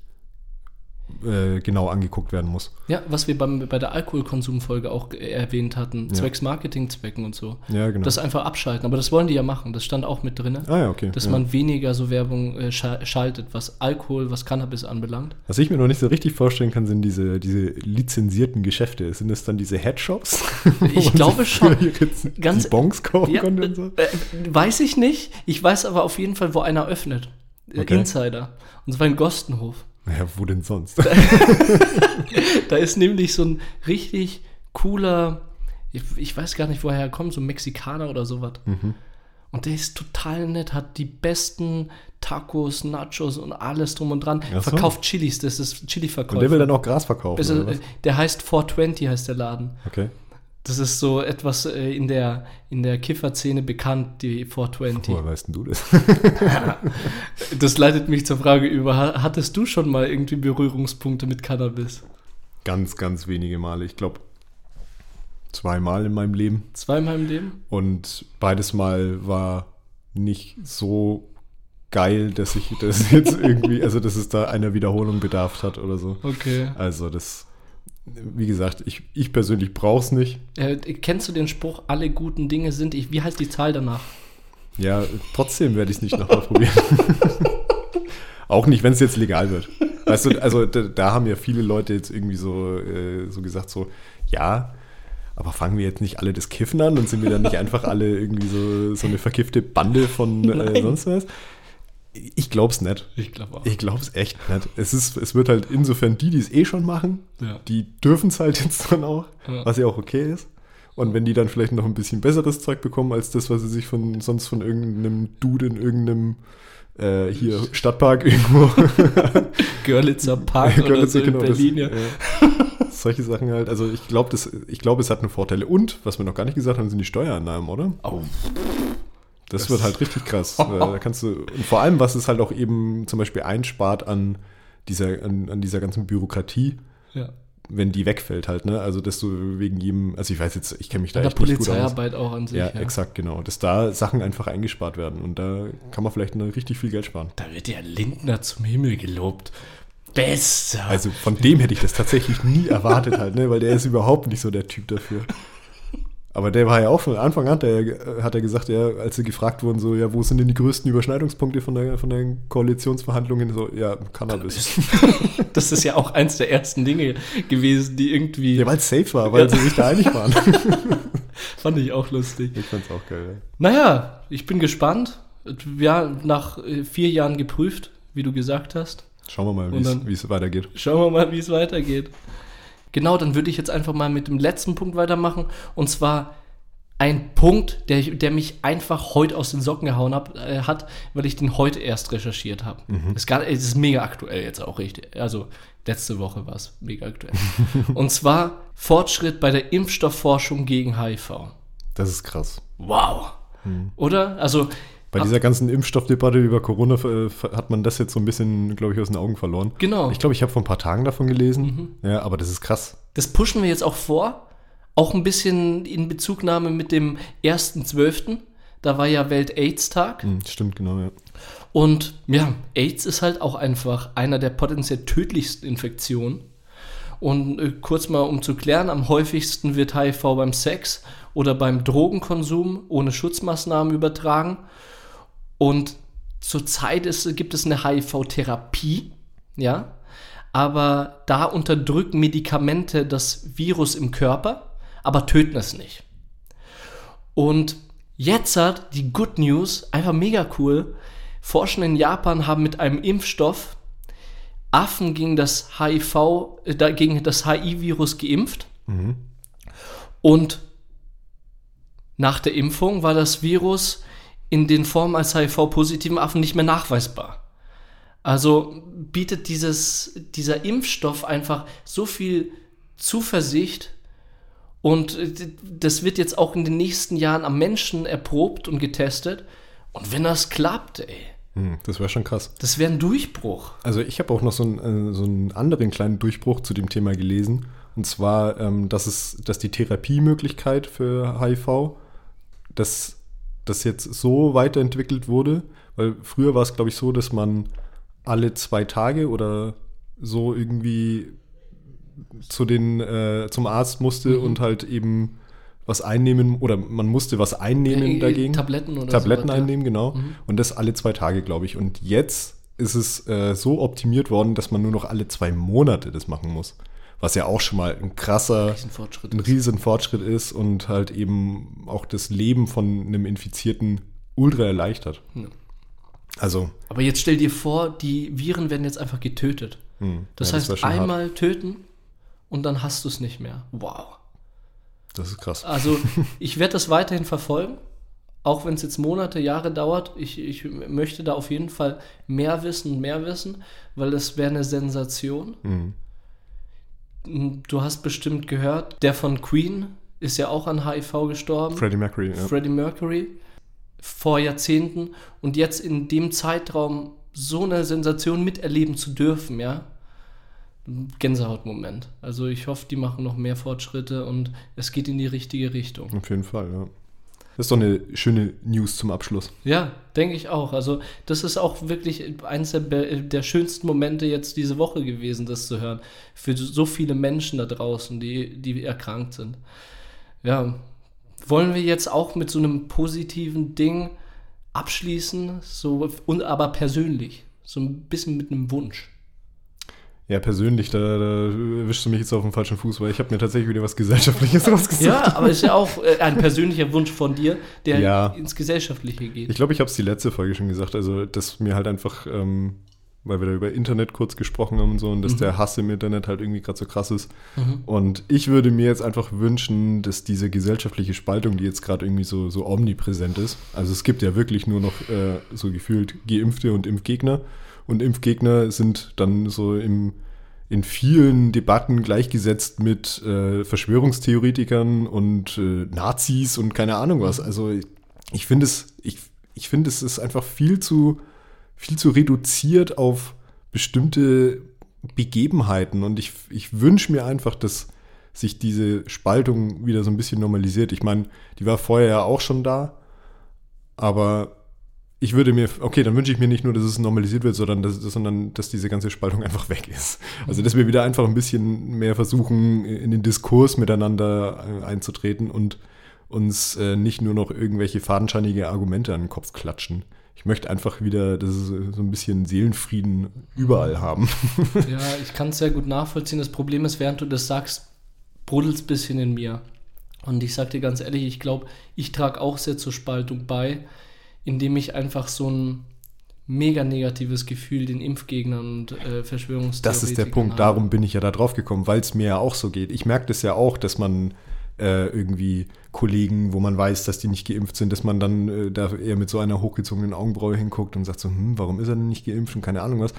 äh, genau angeguckt werden muss. Ja, was wir beim, bei der Alkoholkonsumfolge auch äh, erwähnt hatten, Ja. zwecks Marketingzwecken und so. Ja, genau. Das einfach abschalten. Aber das wollen die ja machen. Das stand auch mit drin. ah ja, okay. Dass ja. man weniger so Werbung äh, scha schaltet, was Alkohol, was Cannabis anbelangt. Was ich mir noch nicht so richtig vorstellen kann, sind diese, diese lizenzierten Geschäfte. Sind das dann diese Headshops? Ich glaube schon. Ganz- Ganz Bonks kaufen Ja, konnte und so? äh, weiß ich nicht. Ich weiß aber auf jeden Fall, wo einer öffnet. Äh, Okay. Insider. Und zwar in Gostenhof. Ja, wo denn sonst? Da ist nämlich so ein richtig cooler, ich, ich weiß gar nicht, woher er kommt, so ein Mexikaner oder sowas. Mhm. Und der ist total nett, hat die besten Tacos, Nachos und alles drum und dran. So. Verkauft Chilis, das ist Chili-Verkäufer. Und der will dann auch Gras verkaufen, was? äh, der heißt 420, heißt der Laden. Okay. Das ist so etwas äh, in der, in der Kifferszene bekannt, die 420. Woher weißt denn du das? Das leitet mich zur Frage über, ha- hattest du schon mal irgendwie Berührungspunkte mit Cannabis? ganz, ganz wenige Male. Ich glaube, zweimal in meinem Leben. Zweimal im Leben? Und beides Mal war nicht so geil, dass ich das jetzt irgendwie, also dass es da einer Wiederholung bedarf hat oder so. Okay. Also das, wie gesagt, ich, ich persönlich brauche es nicht. Äh, kennst du den Spruch, alle guten Dinge sind ich? Wie heißt die Zahl danach? Ja, trotzdem werde ich es nicht nochmal probieren. Auch nicht, wenn es jetzt legal wird. Weißt du, also da, da haben ja viele Leute jetzt irgendwie so, äh, so gesagt, so, ja, aber fangen wir jetzt nicht alle das Kiffen an und sind wir dann nicht einfach alle irgendwie so, so eine verkiffte Bande von äh, sonst was? Ich glaub's nicht. Ich glaube auch. Ich glaub's echt nicht. Es, ist, es wird halt insofern die, die es eh schon machen, Ja. die dürfen es halt jetzt dann auch, Ja. was ja auch okay ist. Und wenn die dann vielleicht noch ein bisschen besseres Zeug bekommen, als das, was sie sich von sonst von irgendeinem Dude in irgendeinem äh, hier Stadtpark irgendwo Görlitzer Park oder Görlitz, so in genau, das- Berlin. ja. ja. Solche Sachen halt. Also ich glaube, ich glaube, es hat eine Vorteile. Und, was wir noch gar nicht gesagt haben, sind die Steuereinnahmen, oder? Oh. Das, Das- wird halt richtig krass. Da kannst du, und vor allem, was es halt auch eben zum Beispiel einspart an dieser, an, an dieser ganzen Bürokratie, Ja. wenn die wegfällt halt, ne? Also, dass du wegen jedem, also ich weiß jetzt, ich kenne mich da Und echt nicht gut aus. Polizeiarbeit auch an sich. Ja, exakt, genau. Dass da Sachen einfach eingespart werden und da kann man vielleicht noch richtig viel Geld sparen. Da wird ja Lindner zum Himmel gelobt. Besser. Also von dem hätte ich das tatsächlich nie erwartet halt, ne? weil der ist überhaupt nicht so der Typ dafür. Aber der war ja auch von Anfang an, der, hat er gesagt, ja, als sie gefragt wurden, so, ja, wo sind denn die größten Überschneidungspunkte von, der, von den Koalitionsverhandlungen? So, ja, Cannabis. Das ist ja auch eins der ersten Dinge gewesen, die irgendwie. Ja, weil es safe war, weil Ja. sie sich da einig waren. Fand ich auch lustig. Ich fand's auch geil. Ja. Naja, ich bin gespannt. Ja, nach äh, vier Jahren geprüft, wie du gesagt hast. Schauen wir mal, wie es weitergeht. Schauen wir mal, wie es weitergeht. Genau, dann würde ich jetzt einfach mal mit dem letzten Punkt weitermachen. Und zwar ein Punkt, der, der mich einfach heute aus den Socken gehauen hab, äh, hat, weil ich den heute erst recherchiert habe. Es, ist gar- es ist mega aktuell jetzt auch richtig. Also letzte Woche war es mega aktuell. Und zwar Fortschritt bei der Impfstoffforschung gegen HIV. Das ist krass. Wow. Oder? Also Bei dieser ganzen Impfstoffdebatte über Corona äh, hat man das jetzt so ein bisschen, glaube ich, aus den Augen verloren. Genau. Ich glaube, ich habe vor ein paar Tagen davon gelesen. Ja, aber das ist krass. Das pushen wir jetzt auch vor. Auch ein bisschen in Bezugnahme mit dem 1.12. Da war ja Welt-AIDS-Tag. Hm, stimmt, genau, ja. Und ja, AIDS ist halt auch einfach einer der potenziell tödlichsten Infektionen. Und äh, kurz mal um zu klären, am häufigsten wird HIV beim Sex oder beim Drogenkonsum ohne Schutzmaßnahmen übertragen. Und zurzeit ist, gibt es eine HIV-Therapie, ja, aber da unterdrücken Medikamente das Virus im Körper, aber töten es nicht. Und jetzt hat die Good News, einfach mega cool. Forschende in Japan haben mit einem Impfstoff Affen gegen das HIV, äh, gegen das HIV-Virus geimpft. Und nach der Impfung war das Virus in den Formen als HIV-positiven Affen nicht mehr nachweisbar. Also bietet dieses, dieser Impfstoff einfach so viel Zuversicht und äh, das wird jetzt auch in den nächsten Jahren am Menschen erprobt und getestet. Und wenn das klappt, ey, Hm, das wäre schon krass. das wäre ein Durchbruch. Also ich habe auch noch so einen, äh, so einen anderen kleinen Durchbruch zu dem Thema gelesen. Und zwar, ähm, dass, es, dass die Therapiemöglichkeit für HIV, dass das jetzt so weiterentwickelt wurde, weil früher war es, glaube ich, so, dass man alle zwei Tage oder so irgendwie zu den, äh, zum Arzt musste und halt eben was einnehmen oder man musste was einnehmen Äh, dagegen. Tabletten oder Tabletten ja. einnehmen, genau. Und das alle zwei Tage, glaube ich. Und jetzt ist es äh, so optimiert worden, dass man nur noch alle zwei Monate das machen muss. Was ja auch schon mal ein krasser, Riesenfortschritt ein ist. riesen Fortschritt ist und halt eben auch das Leben von einem Infizierten ultra erleichtert. Ja. Also, Aber jetzt stell dir vor, die Viren werden jetzt einfach getötet. hm, Das ja, heißt, wär schon hart. einmal töten und dann hast du es nicht mehr. Wow. Das ist krass. Also ich werde das weiterhin verfolgen, auch wenn es jetzt Monate, Jahre dauert. Ich, ich möchte da auf jeden Fall mehr wissen und mehr wissen, weil das wäre eine Sensation. Mhm. Du hast bestimmt gehört, der von Queen ist ja auch an HIV gestorben. Freddie Mercury, ja. Freddie Mercury vor Jahrzehnten und jetzt in dem Zeitraum so eine Sensation miterleben zu dürfen, ja. Gänsehautmoment. Also ich hoffe, die machen noch mehr Fortschritte und es geht in die richtige Richtung. Auf jeden Fall, ja. Das ist doch eine schöne News zum Abschluss. Ja, denke ich auch. Also das ist auch wirklich eines der, der schönsten Momente jetzt diese Woche gewesen, das zu hören. Für so viele Menschen da draußen, die, die erkrankt sind. Ja, wollen wir jetzt auch mit so einem positiven Ding abschließen, so und aber persönlich, so ein bisschen mit einem Wunsch. Ja, persönlich, da, da wischst du mich jetzt auf den falschen Fuß, weil ich habe mir tatsächlich wieder was Gesellschaftliches rausgesucht. Ja, aber ist ja auch äh, ein persönlicher Wunsch von dir, der Ja. ins Gesellschaftliche geht. Ich glaube, ich habe es die letzte Folge schon gesagt, also dass mir halt einfach, ähm, weil wir da über Internet kurz gesprochen haben und so, und dass der Hass im Internet halt irgendwie gerade so krass ist. Und ich würde mir jetzt einfach wünschen, dass diese gesellschaftliche Spaltung, die jetzt gerade irgendwie so, so omnipräsent ist, also es gibt ja wirklich nur noch äh, so gefühlt Geimpfte und Impfgegner. Und Impfgegner sind dann so im, in vielen Debatten gleichgesetzt mit äh, Verschwörungstheoretikern und äh, Nazis und keine Ahnung was. Also ich, ich finde es, ich, ich finde es ist einfach viel zu, viel zu reduziert auf bestimmte Begebenheiten. Und ich, ich wünsche mir einfach, dass sich diese Spaltung wieder so ein bisschen normalisiert. Ich meine, die war vorher ja auch schon da, aber ich würde mir, okay, dann wünsche ich mir nicht nur, dass es normalisiert wird, sondern dass, sondern dass diese ganze Spaltung einfach weg ist. Also, dass wir wieder einfach ein bisschen mehr versuchen, in den Diskurs miteinander äh, einzutreten und uns äh, nicht nur noch irgendwelche fadenscheinige Argumente an den Kopf klatschen. Ich möchte einfach wieder das ist so ein bisschen Seelenfrieden überall haben. Ja, ich kann es sehr gut nachvollziehen. Das Problem ist, während du das sagst, brodelt es ein bisschen in mir. Und ich sage dir ganz ehrlich, ich glaube, ich trage auch sehr zur Spaltung bei indem ich einfach so ein mega negatives Gefühl den Impfgegnern und äh, Verschwörungstheoretikern Das ist der Punkt, habe. darum bin ich ja da drauf gekommen, weil es mir ja auch so geht. Ich merke das ja auch, dass man äh, irgendwie Kollegen, wo man weiß, dass die nicht geimpft sind, dass man dann äh, da eher mit so einer hochgezogenen Augenbraue hinguckt und sagt so, hm, warum ist er denn nicht geimpft und keine Ahnung was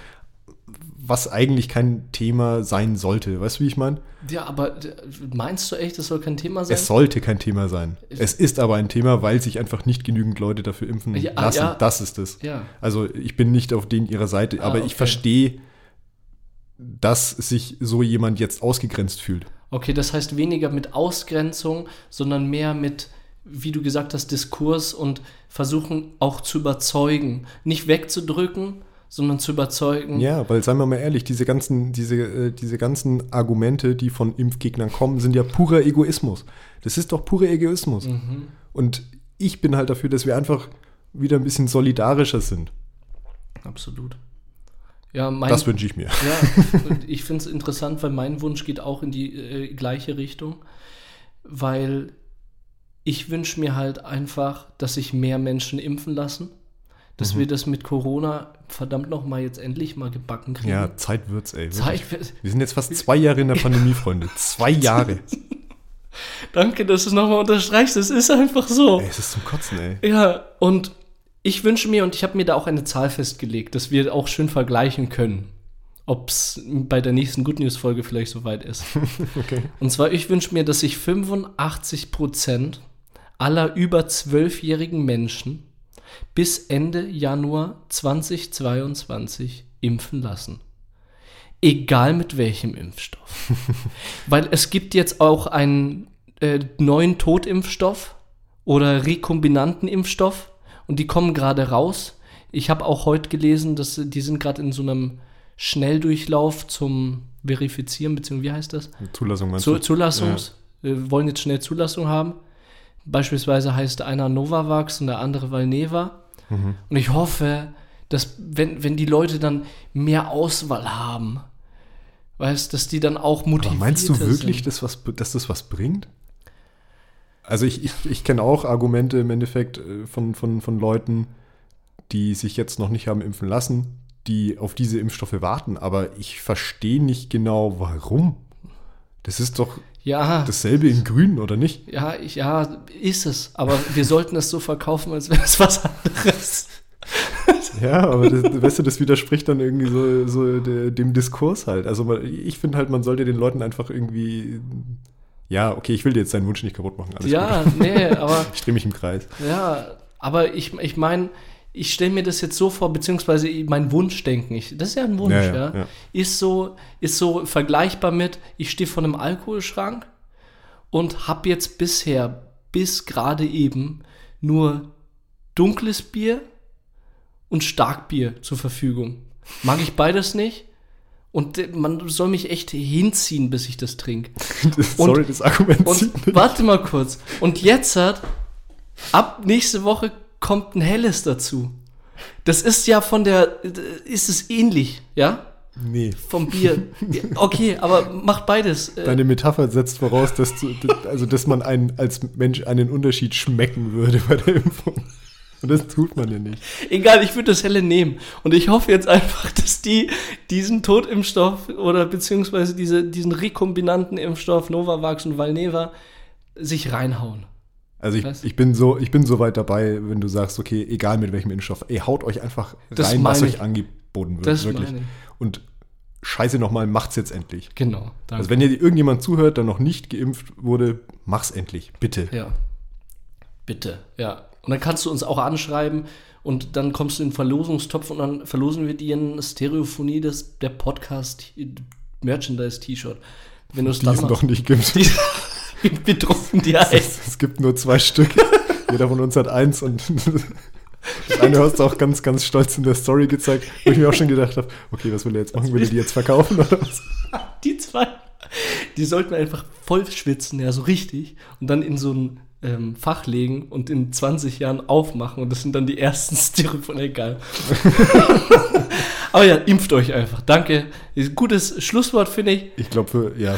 was eigentlich kein Thema sein sollte. Weißt du, wie ich meine? Ja, aber meinst du echt, es soll kein Thema sein? Es sollte kein Thema sein. Es ist aber ein Thema, weil sich einfach nicht genügend Leute dafür impfen ja, lassen. Ja. Das ist es. Ja. Also ich bin nicht auf den ihrer Seite, ah, aber okay. ich verstehe, dass sich so jemand jetzt ausgegrenzt fühlt. Okay, das heißt weniger mit Ausgrenzung, sondern mehr mit, wie du gesagt hast, Diskurs und versuchen auch zu überzeugen. Nicht wegzudrücken, sondern zu überzeugen. Ja, weil, seien wir mal ehrlich, diese ganzen, diese, äh, diese ganzen Argumente, die von Impfgegnern kommen, sind ja purer Egoismus. Das ist doch purer Egoismus. Mhm. Und ich bin halt dafür, dass wir einfach wieder ein bisschen solidarischer sind. Absolut. Ja, mein, das wünsche ich mir. Ja, ich finde es interessant, weil mein Wunsch geht auch in die äh, gleiche Richtung, weil ich wünsche mir halt einfach, dass sich mehr Menschen impfen lassen dass mhm. wir das mit Corona verdammt noch mal jetzt endlich mal gebacken kriegen. Ja, Zeit wird's, ey. Zeit wird, wir sind jetzt fast zwei Jahre in der Pandemie, Freunde. Zwei Jahre. Danke, dass du es nochmal unterstreichst. Es ist einfach so. Ey, es ist zum Kotzen, ey. Ja, und ich wünsche mir, und ich habe mir da auch eine Zahl festgelegt, dass wir auch schön vergleichen können, ob es bei der nächsten Good News Folge vielleicht soweit ist. okay. Und zwar, ich wünsche mir, dass sich 85 Prozent aller über zwölfjährigen Menschen bis Ende Januar 2022 impfen lassen. Egal mit welchem Impfstoff. Weil es gibt jetzt auch einen äh, neuen Totimpfstoff oder rekombinanten Impfstoff und die kommen gerade raus. Ich habe auch heute gelesen, dass die sind gerade in so einem Schnelldurchlauf zum Verifizieren, beziehungsweise wie heißt das? Zulassung meinst Zu, Zulassungs. Ja. Wir wollen jetzt schnell Zulassung haben. Beispielsweise heißt einer Novavax und der andere Valneva. Mhm. Und ich hoffe, dass wenn, wenn die Leute dann mehr Auswahl haben, weißt, dass die dann auch motiviert sind. Meinst du wirklich, dass, was, dass das was bringt? Also ich, ich, ich kenne auch Argumente im Endeffekt äh, von, von, von Leuten, die sich jetzt noch nicht haben impfen lassen, die auf diese Impfstoffe warten, aber ich verstehe nicht genau, warum. Das ist doch ja. dasselbe in Grün, oder nicht? Ja, ich, ja, ist es. Aber wir sollten es so verkaufen, als wäre es was anderes. ja, aber das, weißt du, das widerspricht dann irgendwie so, so dem Diskurs halt. Also ich finde halt, man sollte den Leuten einfach irgendwie ja, okay, ich will dir jetzt deinen Wunsch nicht kaputt machen. Alles ja, gut. nee, aber. ich drehe mich im Kreis. Ja, aber ich, ich meine, ich stelle mir das jetzt so vor, beziehungsweise mein Wunschdenken, ich, das ist ja ein Wunsch, ja, ja, ja, Ist, so, ist so vergleichbar mit, ich stehe vor einem Alkoholschrank und habe jetzt bisher, bis gerade eben, nur dunkles Bier und Starkbier zur Verfügung. Mag ich beides nicht? Und man soll mich echt hinziehen, bis ich das trinke. Sorry, das Argument und, und Warte mal kurz. Und jetzt hat, ab nächste Woche kommt ein helles dazu. Das ist ja von der, ist es ähnlich, ja? Nee. Vom Bier. Okay, aber macht beides. Äh. Deine Metapher setzt voraus, dass, du, also, dass man einen, als Mensch einen Unterschied schmecken würde bei der Impfung. Und das tut man ja nicht. Egal, ich würde das helle nehmen. Und ich hoffe jetzt einfach, dass die diesen Totimpfstoff oder beziehungsweise diese, diesen rekombinanten Impfstoff Novavax und Valneva sich reinhauen. Also ich, ich, bin so, ich bin so weit dabei, wenn du sagst, okay, egal mit welchem Impfstoff, ey, haut euch einfach das rein, was euch angeboten wird. Das wirklich. Und scheiße nochmal, macht's jetzt endlich. Genau. Danke. Also wenn dir irgendjemand zuhört, der noch nicht geimpft wurde, mach's endlich, bitte. Ja. Bitte, ja. Und dann kannst du uns auch anschreiben und dann kommst du in den Verlosungstopf und dann verlosen wir dir eine Stereophonie des, der Podcast Merchandise-T-Shirt. Wenn du es dann doch nicht gibt. Die, wir drucken die ein. Es, es, gibt nur zwei Stück. Jeder von uns hat eins und Das eine hast du auch ganz, ganz stolz in der Story gezeigt, wo ich mir auch schon gedacht habe, okay, was will er jetzt machen? Will er die jetzt verkaufen oder was? Die zwei, die sollten einfach voll schwitzen, ja, so richtig. Und dann in so ein ähm, Fach legen und in 20 Jahren aufmachen. Und das sind dann die ersten Styropor. Egal. Aber ja, impft euch einfach. Danke. Gutes Schlusswort, finde ich. Ich glaube, ja.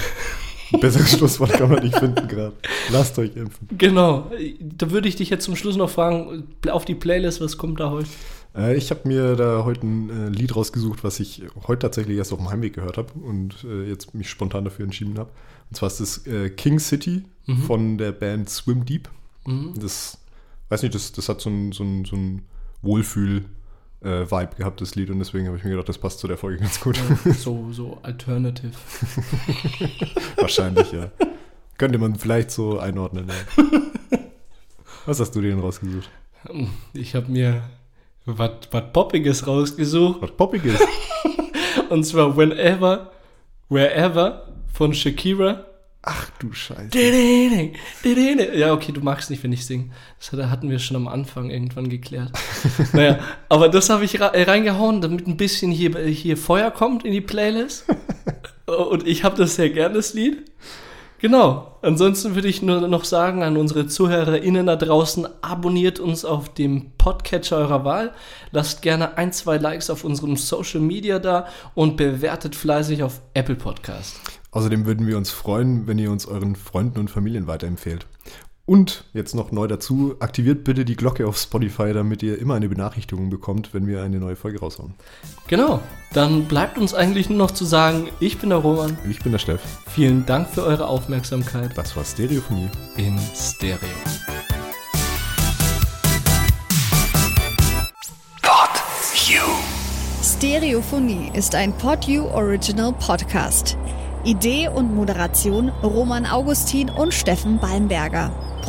Ein besseres Schlusswort kann man nicht finden gerade. Lasst euch impfen. Genau. Da würde ich dich jetzt zum Schluss noch fragen, auf die Playlist, was kommt da heute? Äh, ich habe mir da heute ein äh, Lied rausgesucht, was ich heute tatsächlich erst auf dem Heimweg gehört habe und äh, jetzt mich spontan dafür entschieden habe. Und zwar ist das äh, King City mhm. von der Band Swim Deep. Mhm. Das, weiß nicht, das, das hat so ein, so ein, so ein Wohlfühl- äh, Vibe gehabt, das Lied, und deswegen habe ich mir gedacht, das passt zu der Folge ganz gut. So, so alternative. Wahrscheinlich, ja. Könnte man vielleicht so einordnen. Ja. Was hast du dir denn rausgesucht? Ich habe mir was Poppiges rausgesucht. Was Poppiges? und zwar Whenever, Wherever von Shakira. Ach du Scheiße. Ja, okay, du magst nicht, wenn ich singe. Das hatten wir schon am Anfang irgendwann geklärt. naja, aber das habe ich reingehauen, damit ein bisschen hier, hier Feuer kommt in die Playlist. Und ich habe das sehr gern, das Lied. Genau. Ansonsten würde ich nur noch sagen an unsere ZuhörerInnen da draußen, abonniert uns auf dem Podcatcher eurer Wahl, lasst gerne ein, zwei Likes auf unserem Social Media da und bewertet fleißig auf Apple Podcast. Außerdem würden wir uns freuen, wenn ihr uns euren Freunden und Familien weiterempfehlt. Und jetzt noch neu dazu, aktiviert bitte die Glocke auf Spotify, damit ihr immer eine Benachrichtigung bekommt, wenn wir eine neue Folge raushauen. Genau, dann bleibt uns eigentlich nur noch zu sagen, ich bin der Roman. Ich bin der Steff. Vielen Dank für eure Aufmerksamkeit. Das war Stereophonie. In Stereo. Pod You. Stereophonie ist ein Pod You Original Podcast. Idee und Moderation Roman Augustin und Steffen Balmberger.